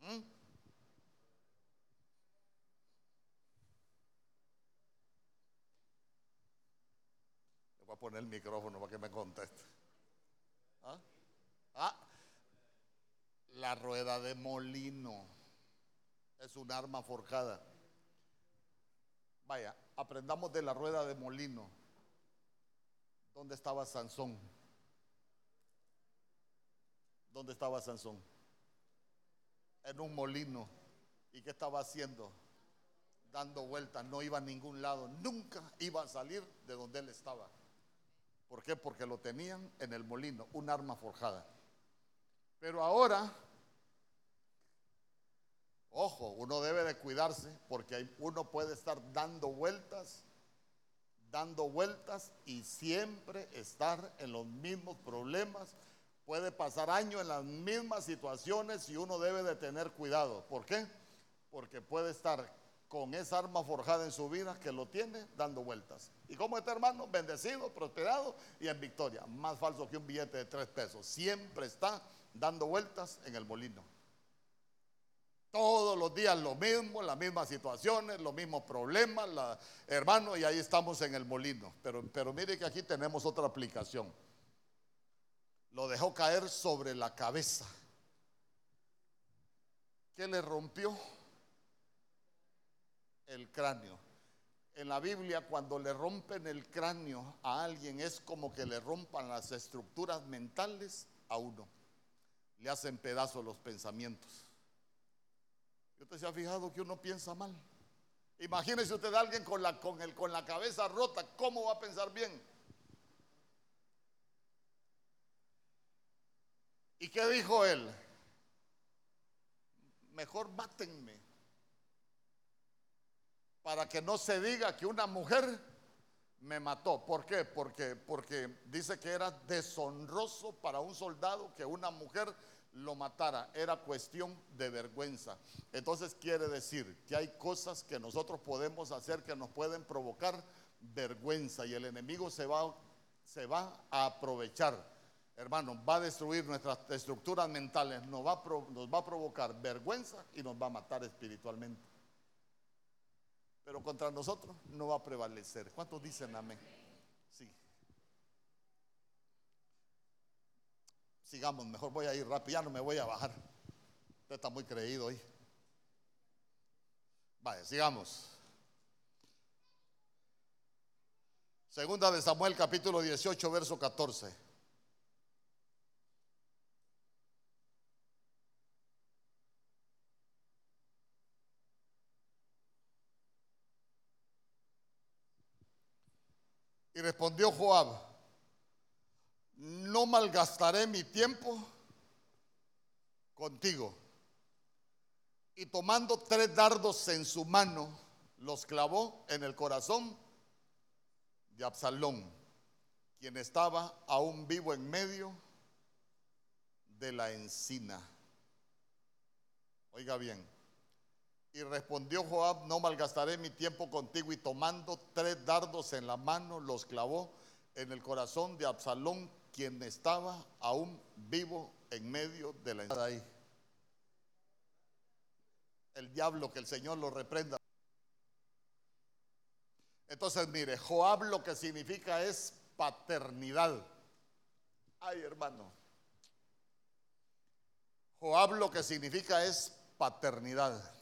¿Mm? Le voy a poner el micrófono para que me conteste. ¿Ah? ah, la rueda de molino es un arma forjada. Vaya, aprendamos de la rueda de molino. ¿Dónde estaba Sansón? ¿Dónde estaba Sansón? En un molino. ¿Y qué estaba haciendo? Dando vueltas, no iba a ningún lado, nunca iba a salir de donde él estaba. ¿Por qué? Porque lo tenían en el molino, un arma forjada. Pero ahora, ojo, uno debe de cuidarse porque uno puede estar dando vueltas, dando vueltas y siempre estar en los mismos problemas. Puede pasar años en las mismas situaciones y uno debe de tener cuidado. ¿Por qué? Porque puede estar con esa arma forjada en su vida que lo tiene dando vueltas. ¿Y como este hermano? Bendecido, prosperado y en victoria. Más falso que un billete de tres pesos. Siempre está dando vueltas en el molino. Todos los días lo mismo, las mismas situaciones, los mismos problemas, hermano, y ahí estamos en el molino. Pero, pero mire que aquí tenemos otra aplicación. Lo dejó caer sobre la cabeza. ¿Qué le rompió? el cráneo. En la Biblia cuando le rompen el cráneo a alguien es como que le rompan las estructuras mentales a uno. Le hacen pedazos los pensamientos. ¿Usted se ha fijado que uno piensa mal? Imagínese usted a alguien con la, con, el, con la cabeza rota, ¿cómo va a pensar bien? ¿Y qué dijo él? Mejor mátenme para que no se diga que una mujer me mató. ¿Por qué? Porque, porque dice que era deshonroso para un soldado que una mujer lo matara. Era cuestión de vergüenza. Entonces quiere decir que hay cosas que nosotros podemos hacer que nos pueden provocar vergüenza y el enemigo se va, se va a aprovechar. Hermano, va a destruir nuestras estructuras mentales, nos va, nos va a provocar vergüenza y nos va a matar espiritualmente pero contra nosotros no va a prevalecer. ¿Cuántos dicen amén? Sí. Sigamos, mejor voy a ir rápido, ya no me voy a bajar. Usted está muy creído hoy. Vaya, sigamos. Segunda de Samuel capítulo 18, verso 14. Y respondió Joab, no malgastaré mi tiempo contigo. Y tomando tres dardos en su mano, los clavó en el corazón de Absalón, quien estaba aún vivo en medio de la encina. Oiga bien, y respondió Joab, no malgastaré mi tiempo contigo. Y tomando tres dardos en la mano, los clavó en el corazón de Absalón, quien estaba aún vivo en medio de la entrada ahí. El diablo, que el Señor lo reprenda. Entonces, mire, Joab lo que significa es paternidad. Ay, hermano. Joab lo que significa es paternidad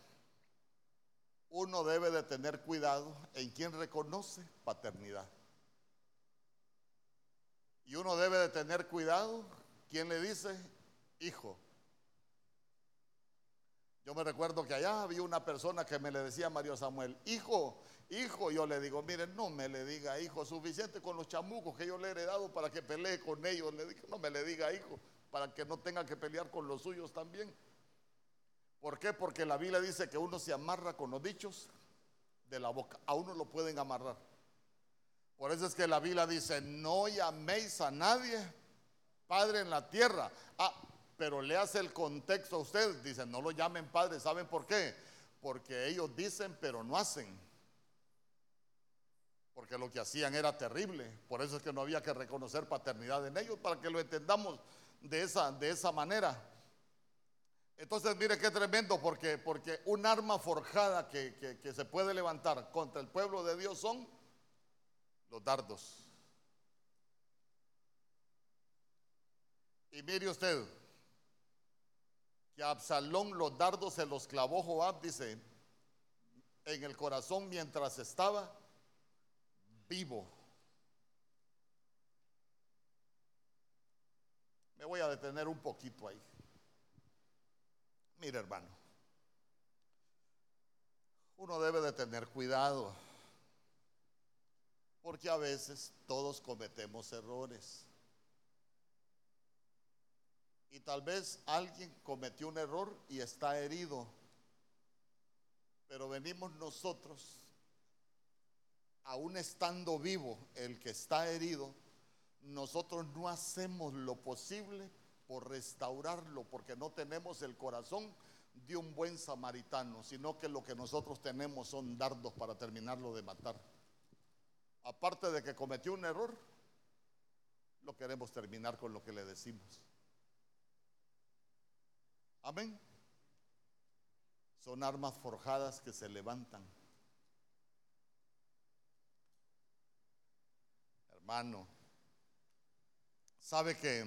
uno debe de tener cuidado en quien reconoce paternidad. Y uno debe de tener cuidado quien le dice hijo. Yo me recuerdo que allá había una persona que me le decía Mario Samuel, hijo, hijo. Yo le digo, miren, no me le diga hijo, suficiente con los chamucos que yo le he heredado para que pelee con ellos. Le digo, no me le diga hijo, para que no tenga que pelear con los suyos también. ¿Por qué? Porque la Biblia dice que uno se amarra con los dichos de la boca. A uno lo pueden amarrar. Por eso es que la Biblia dice, no llaméis a nadie padre en la tierra. Ah, pero le hace el contexto a ustedes. Dicen, no lo llamen padre. ¿Saben por qué? Porque ellos dicen, pero no hacen. porque lo que hacían era terrible. Por eso es que no había que reconocer paternidad en ellos, para que lo entendamos de esa, de esa manera. Entonces, mire qué tremendo, porque, porque un arma forjada que, que se puede levantar contra el pueblo de Dios son los dardos. Y mire usted, que Absalón los dardos se los clavó Joab, dice, en el corazón mientras estaba vivo. Me voy a detener un poquito ahí. Mire, hermano, uno debe de tener cuidado, porque a veces todos cometemos errores. Y tal vez alguien cometió un error y está herido, pero venimos nosotros aún estando vivo el que está herido, nosotros no hacemos lo posible por restaurarlo, porque no tenemos el corazón de un buen samaritano, sino que lo que nosotros tenemos son dardos para terminarlo de matar. Aparte de que cometió un error, lo queremos terminar con lo que le decimos. Amén. Son armas forjadas que se levantan hermano. Sabe que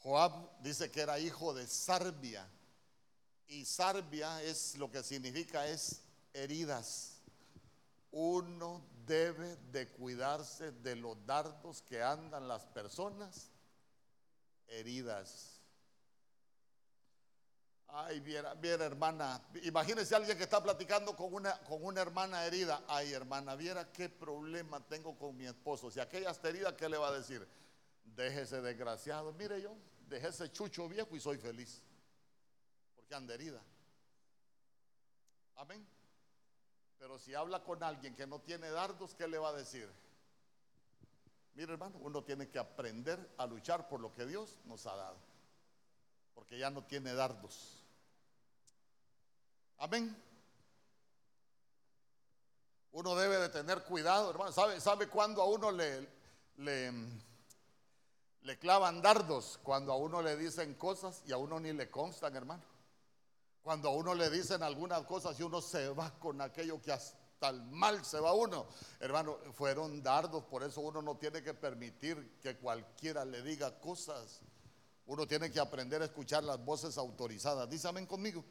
Joab dice que era hijo de Sarbia y Sarbia es lo que significa es heridas. Uno debe de cuidarse de los dardos que andan las personas heridas. Ay, viera, viera hermana, imagínese alguien que está platicando con una, con una hermana herida. Ay, hermana, viera qué problema tengo con mi esposo. Si aquella está herida, ¿qué le va a decir? Déjese desgraciado. Mire yo, dejé ese chucho viejo y soy feliz. Porque anda herida. Amén. Pero si habla con alguien que no tiene dardos, ¿qué le va a decir? Mire, hermano, uno tiene que aprender a luchar por lo que Dios nos ha dado. Porque ya no tiene dardos. Amén. Uno debe de tener cuidado, hermano. ¿Sabe, sabe cuándo a uno le, le, le clavan dardos? Cuando a uno le dicen cosas y a uno ni le constan, hermano. Cuando a uno le dicen algunas cosas y uno se va con aquello que hasta el mal se va uno. Hermano, fueron dardos, por eso uno no tiene que permitir que cualquiera le diga cosas. Uno tiene que aprender a escuchar las voces autorizadas. Dice conmigo.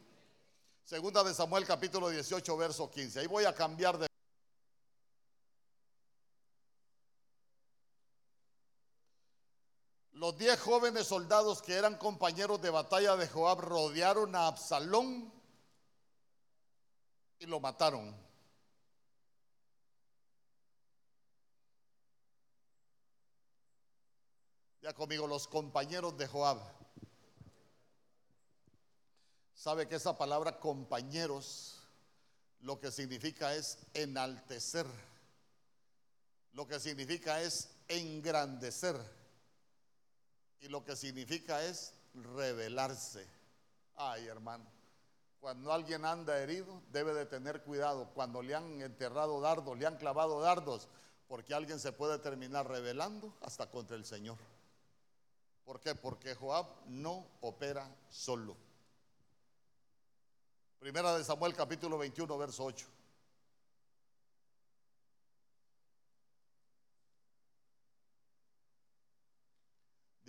Segunda de Samuel capítulo 18, verso 15. Ahí voy a cambiar de... Los diez jóvenes soldados que eran compañeros de batalla de Joab rodearon a Absalón y lo mataron. Ya conmigo, los compañeros de Joab. Sabe que esa palabra compañeros lo que significa es enaltecer, lo que significa es engrandecer y lo que significa es revelarse. Ay, hermano, cuando alguien anda herido debe de tener cuidado. Cuando le han enterrado dardos, le han clavado dardos, porque alguien se puede terminar revelando hasta contra el Señor. ¿Por qué? Porque Joab no opera solo. Primera de Samuel capítulo 21, verso 8.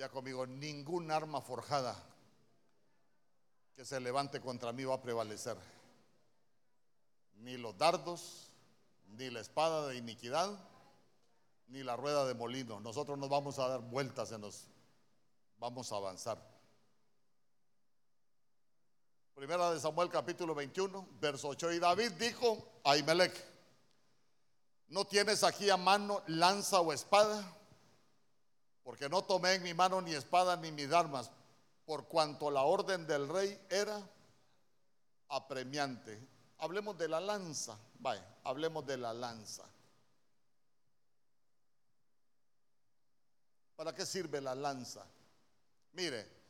Conmigo, ningún arma forjada que se levante contra mí va a prevalecer. Ni los dardos, ni la espada de iniquidad, ni la rueda de molino. Nosotros nos vamos a dar vueltas en los, vamos a avanzar. Primera de Samuel capítulo 21, verso 8. Y David dijo a Ahimelech, ¿no tienes aquí a mano lanza o espada? Porque no tomé en mi mano ni espada ni mis armas, por cuanto la orden del rey era apremiante. Hablemos de la lanza, vaya, hablemos de la lanza. ¿Para qué sirve la lanza? Mire,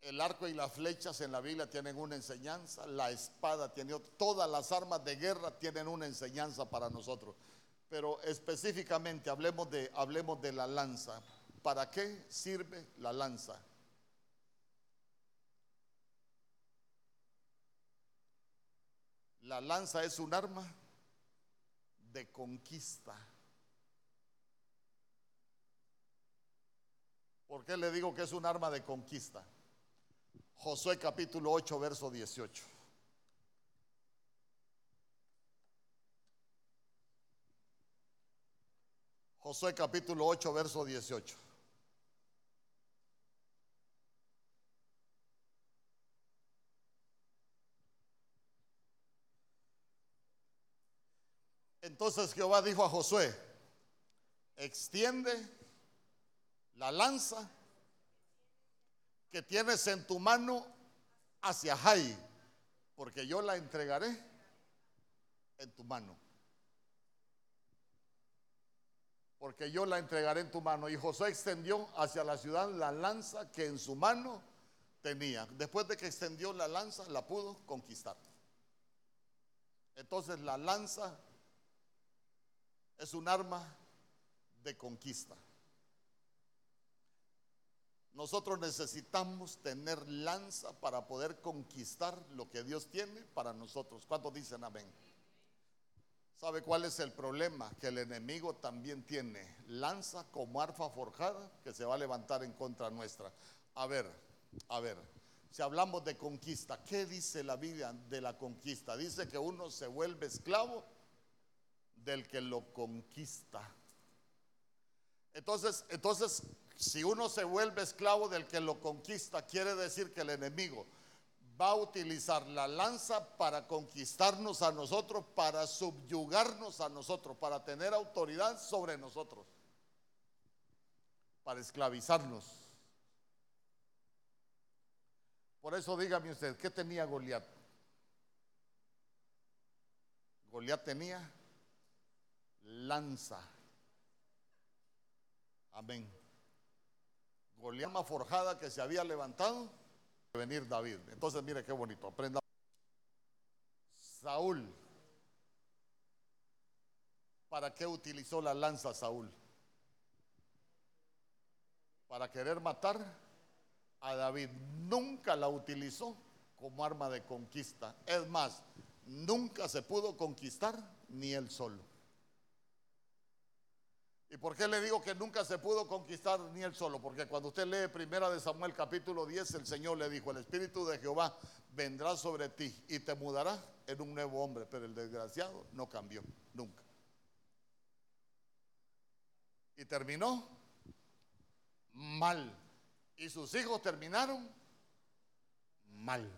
El arco y las flechas en la Biblia tienen una enseñanza, la espada tiene otra, todas las armas de guerra tienen una enseñanza para nosotros. Pero específicamente hablemos de, hablemos de la lanza. ¿Para qué sirve la lanza? La lanza es un arma de conquista. ¿Por qué le digo que es un arma de conquista? Josué capítulo 8, verso 18. Josué capítulo 8, verso 18. Entonces Jehová dijo a Josué, extiende la lanza que tienes en tu mano hacia Jai, porque yo la entregaré en tu mano. Porque yo la entregaré en tu mano. Y Josué extendió hacia la ciudad la lanza que en su mano tenía. Después de que extendió la lanza, la pudo conquistar. Entonces la lanza es un arma de conquista. Nosotros necesitamos tener lanza para poder conquistar lo que Dios tiene para nosotros. ¿Cuántos dicen amén? ¿Sabe cuál es el problema? Que el enemigo también tiene lanza como arfa forjada que se va a levantar en contra nuestra. A ver, a ver, si hablamos de conquista, ¿qué dice la Biblia de la conquista? Dice que uno se vuelve esclavo del que lo conquista. Entonces, entonces, si uno se vuelve esclavo del que lo conquista, quiere decir que el enemigo va a utilizar la lanza para conquistarnos a nosotros, para subyugarnos a nosotros, para tener autoridad sobre nosotros, para esclavizarnos. Por eso dígame usted, ¿qué tenía Goliat? Goliat tenía lanza. Amén. Goliat forjada que se había levantado, venir David. Entonces, mire qué bonito, aprenda. Saúl. ¿Para qué utilizó la lanza Saúl? Para querer matar a David. Nunca la utilizó como arma de conquista. Es más, nunca se pudo conquistar ni él solo. ¿Y por qué le digo que nunca se pudo conquistar ni él solo? Porque cuando usted lee primera de Samuel capítulo 10, el Señor le dijo, el Espíritu de Jehová vendrá sobre ti y te mudará en un nuevo hombre, pero el desgraciado no cambió, nunca. Y terminó mal. Y sus hijos terminaron mal.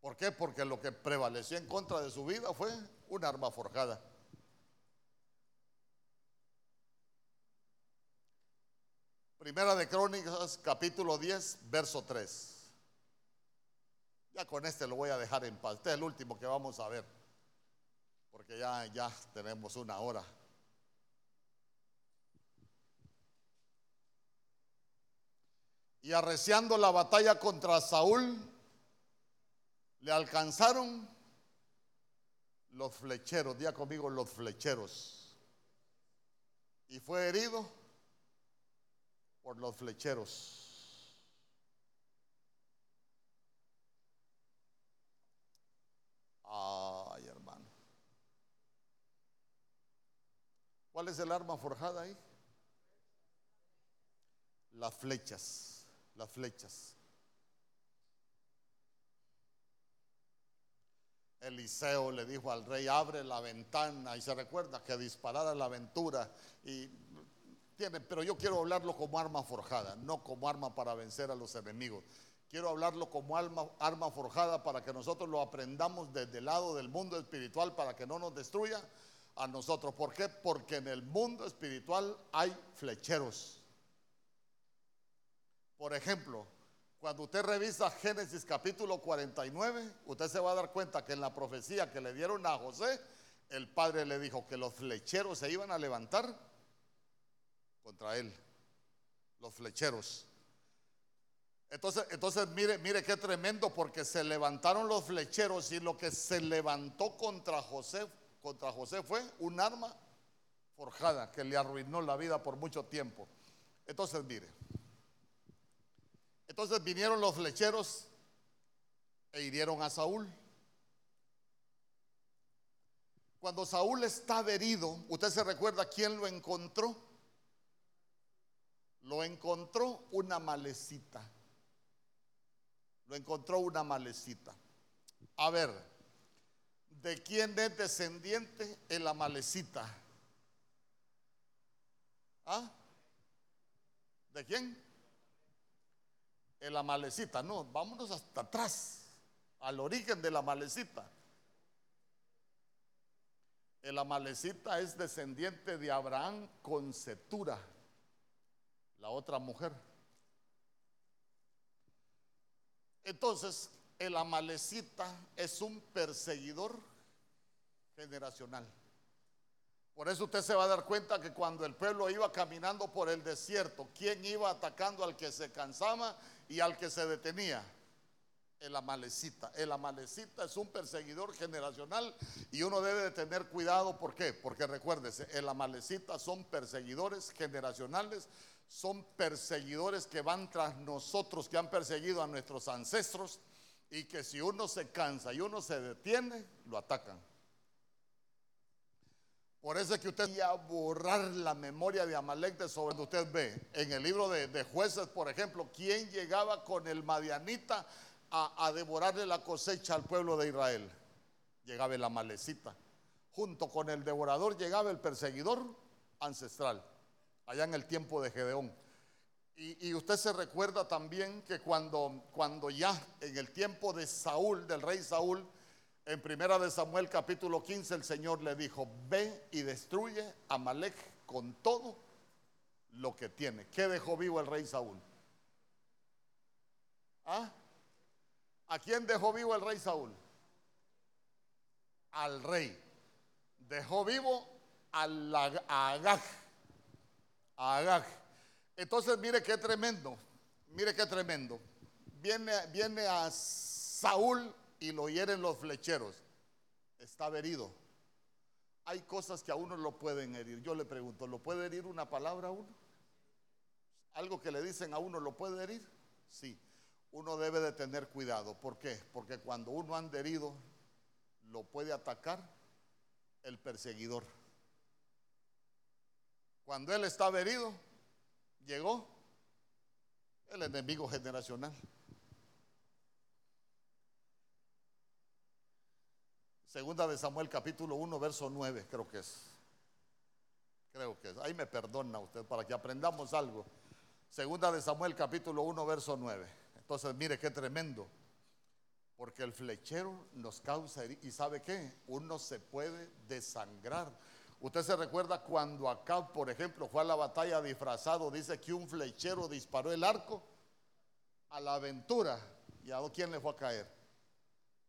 ¿Por qué? Porque lo que prevaleció en contra de su vida fue un arma forjada. Primera de Crónicas, capítulo 10, verso 3. Ya con este lo voy a dejar en paz. Este es el último que vamos a ver. Porque ya, ya tenemos una hora. Y arreciando la batalla contra Saúl, le alcanzaron los flecheros, día conmigo los flecheros. Y fue herido por los flecheros. Ay, hermano. ¿Cuál es el arma forjada ahí? Las flechas, las flechas. Eliseo le dijo al rey, abre la ventana y se recuerda que disparara la aventura y pero yo quiero hablarlo como arma forjada, no como arma para vencer a los enemigos. Quiero hablarlo como arma, arma forjada para que nosotros lo aprendamos desde el lado del mundo espiritual para que no nos destruya a nosotros. ¿Por qué? Porque en el mundo espiritual hay flecheros. Por ejemplo, cuando usted revisa Génesis capítulo 49, usted se va a dar cuenta que en la profecía que le dieron a José, el padre le dijo que los flecheros se iban a levantar contra él. los flecheros. Entonces, entonces mire, mire qué tremendo porque se levantaron los flecheros y lo que se levantó contra José, contra José fue un arma forjada que le arruinó la vida por mucho tiempo. Entonces, mire. Entonces vinieron los flecheros e hirieron a Saúl. Cuando Saúl estaba herido, ¿usted se recuerda quién lo encontró? Lo encontró una malecita. Lo encontró una malecita. A ver, ¿de quién es descendiente el amalecita? ¿Ah? ¿De quién? El amalecita. No, vámonos hasta atrás, al origen de la malecita. El amalecita es descendiente de Abraham con Setura, la otra mujer. Entonces, el amalecita es un perseguidor generacional. Por eso usted se va a dar cuenta que cuando el pueblo iba caminando por el desierto, ¿quién iba atacando al que se cansaba y al que se detenía? El amalecita. El amalecita es un perseguidor generacional y uno debe de tener cuidado. ¿Por qué? Porque recuérdese, el amalecita son perseguidores generacionales son perseguidores que van tras nosotros, que han perseguido a nuestros ancestros y que si uno se cansa y uno se detiene, lo atacan. Por eso es que usted a borrar la memoria de Amalek de sobre usted ve en el libro de, jueces, por ejemplo, quién llegaba con el madianita a, a, devorarle la cosecha al pueblo de Israel. Llegaba el amalecita. Junto con el devorador llegaba el perseguidor ancestral allá en el tiempo de Gedeón. Y, usted se recuerda también que cuando, cuando ya en el tiempo de Saúl, del rey Saúl, en primera de Samuel capítulo 15, el Señor le dijo, ve y destruye a Malek con todo lo que tiene. ¿Qué dejó vivo el rey Saúl? ¿Ah? ¿A quién dejó vivo el rey Saúl? Al rey. Dejó vivo a Agag a Entonces, mire qué tremendo, mire qué tremendo. Viene, viene a Saúl y lo hieren los flecheros. Está herido. Hay cosas que a uno lo pueden herir. Yo le pregunto, ¿lo puede herir una palabra a uno? ¿Algo que le dicen a uno lo puede herir? Sí. Uno debe de tener cuidado. ¿Por qué? Porque cuando uno anda herido, lo puede atacar el perseguidor. Cuando él estaba herido, llegó el enemigo generacional. Segunda de Samuel capítulo 1, verso 9, creo que es. Creo que es. Ahí me perdona usted para que aprendamos algo. Segunda de Samuel capítulo 1, verso 9. Entonces, mire qué tremendo. Porque el flechero nos causa ¿Y sabe qué? Uno se puede desangrar Usted se recuerda cuando acá, por ejemplo, fue a la batalla disfrazado, dice que un flechero disparó el arco a la aventura. ¿Y a quién le fue a caer?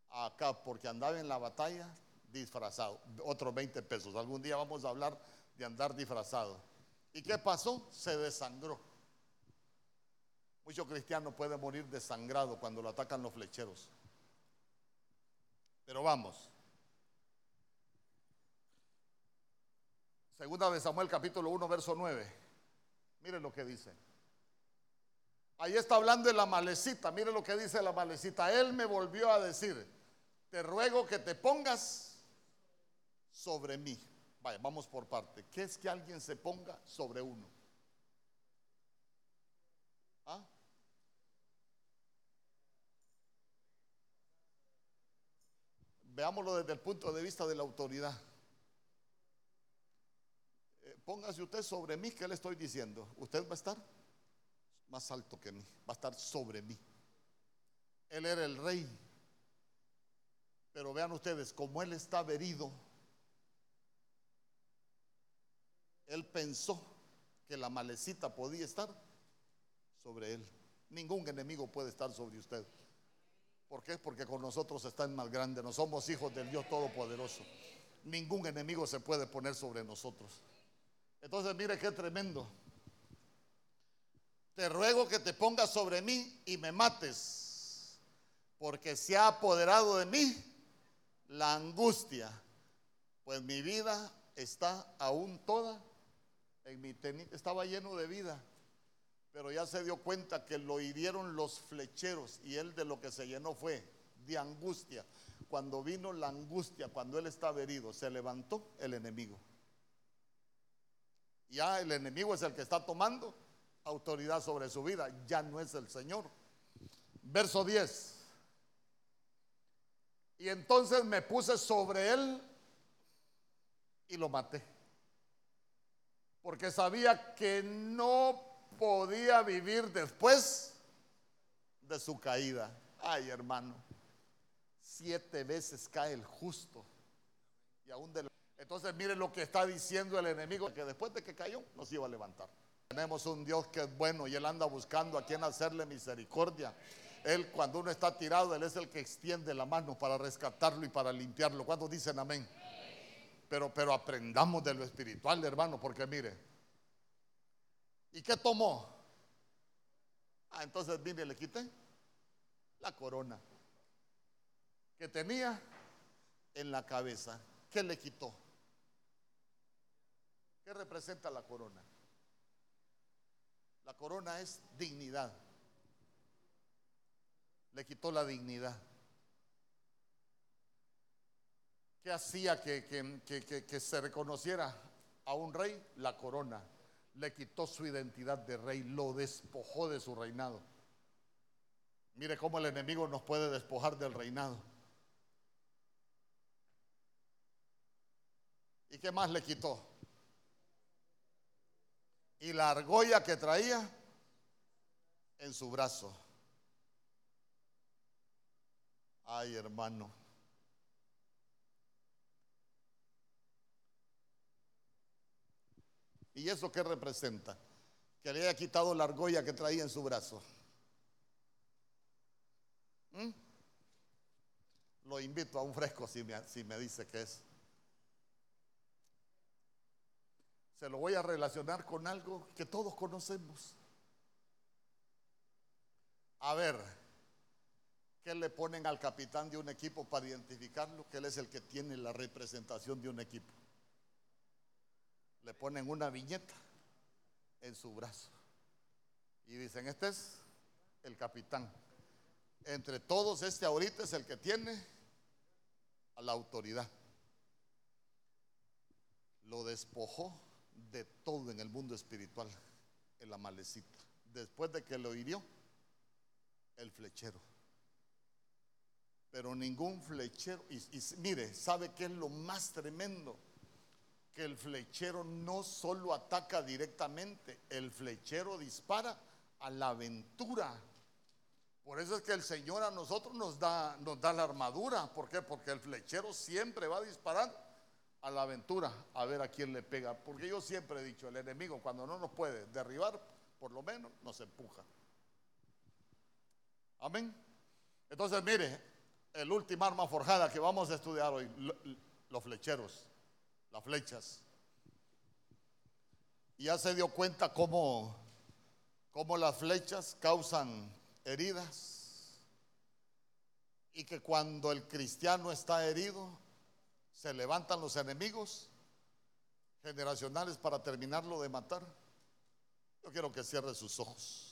Acá, porque andaba en la batalla disfrazado. Otros 20 pesos. Algún día vamos a hablar de andar disfrazado. ¿Y qué pasó? Se desangró. Muchos cristianos pueden morir desangrado cuando lo atacan los flecheros. Pero vamos. Segunda de Samuel capítulo 1, verso 9. Miren lo que dice. Ahí está hablando de la malecita. Miren lo que dice la malecita. Él me volvió a decir, te ruego que te pongas sobre mí. Vaya, vamos por parte. ¿Qué es que alguien se ponga sobre uno? ¿Ah? Veámoslo desde el punto de vista de la autoridad. Póngase usted sobre mí, ¿qué le estoy diciendo? Usted va a estar más alto que mí, va a estar sobre mí. Él era el rey. Pero vean ustedes, como él estaba herido, él pensó que la malecita podía estar sobre él. Ningún enemigo puede estar sobre usted. ¿Por qué? Porque con nosotros está el más grande. No somos hijos del Dios Todopoderoso. Ningún enemigo se puede poner sobre nosotros. Entonces, mire qué tremendo. te ruego que te pongas sobre mí y me mates, porque se ha apoderado de mí la angustia, pues mi vida está aún toda en mi tenis. Estaba lleno de vida, pero ya se dio cuenta que lo hirieron los flecheros y él de lo que se llenó fue de angustia. Cuando vino la angustia, cuando él estaba herido, se levantó el enemigo. Ya el enemigo es el que está tomando autoridad sobre su vida, ya no es el Señor. Verso 10. Y entonces me puse sobre él y lo maté. Porque sabía que no podía vivir después de su caída. Ay, hermano, siete veces cae el justo. Y aún de Entonces mire lo que está diciendo el enemigo, que después de que cayó, nos iba a levantar. Tenemos un Dios que es bueno y Él anda buscando a quien hacerle misericordia. Él cuando uno está tirado, Él es el que extiende la mano para rescatarlo y para limpiarlo. ¿Cuántos dicen amén? Pero, pero aprendamos de lo espiritual, hermano, porque mire. ¿Y qué tomó? Ah, entonces vine y le quité la corona que tenía en la cabeza. ¿Qué le quitó? ¿Qué representa la corona? La corona es dignidad. Le quitó la dignidad. ¿Qué hacía que, que, se reconociera a un rey? La corona. Le quitó su identidad de rey, lo despojó de su reinado. Mire cómo el enemigo nos puede despojar del reinado. ¿Y qué más le quitó? y la argolla que traía en su brazo. Ay, hermano. ¿Y eso qué representa? Que le haya quitado la argolla que traía en su brazo. ¿Mm? Lo invito a un fresco si me, si me dice que es. se lo voy a relacionar con algo que todos conocemos. A ver, ¿qué le ponen al capitán de un equipo para identificarlo? Que él es el que tiene la representación de un equipo. Le ponen una viñeta en su brazo. Y dicen, este es el capitán. Entre todos, este ahorita es el que tiene a la autoridad. Lo despojó de todo en el mundo espiritual, el amalecito. Después de que lo hirió, el flechero. Pero ningún flechero, y, mire, ¿sabe qué es lo más tremendo? Que el flechero no solo ataca directamente, el flechero dispara a la aventura. Por eso es que el Señor a nosotros nos da, nos da la armadura. ¿Por qué? Porque el flechero siempre va a disparar a la aventura a ver a quién le pega. Porque yo siempre he dicho, el enemigo cuando no nos puede derribar, por lo menos nos empuja. Amén. Entonces, mire, el último arma forjada que vamos a estudiar hoy, los flecheros, las flechas. Y ya se dio cuenta cómo, cómo las flechas causan heridas y que cuando el cristiano está herido, se levantan los enemigos generacionales para terminarlo de matar. Yo quiero que cierre sus ojos.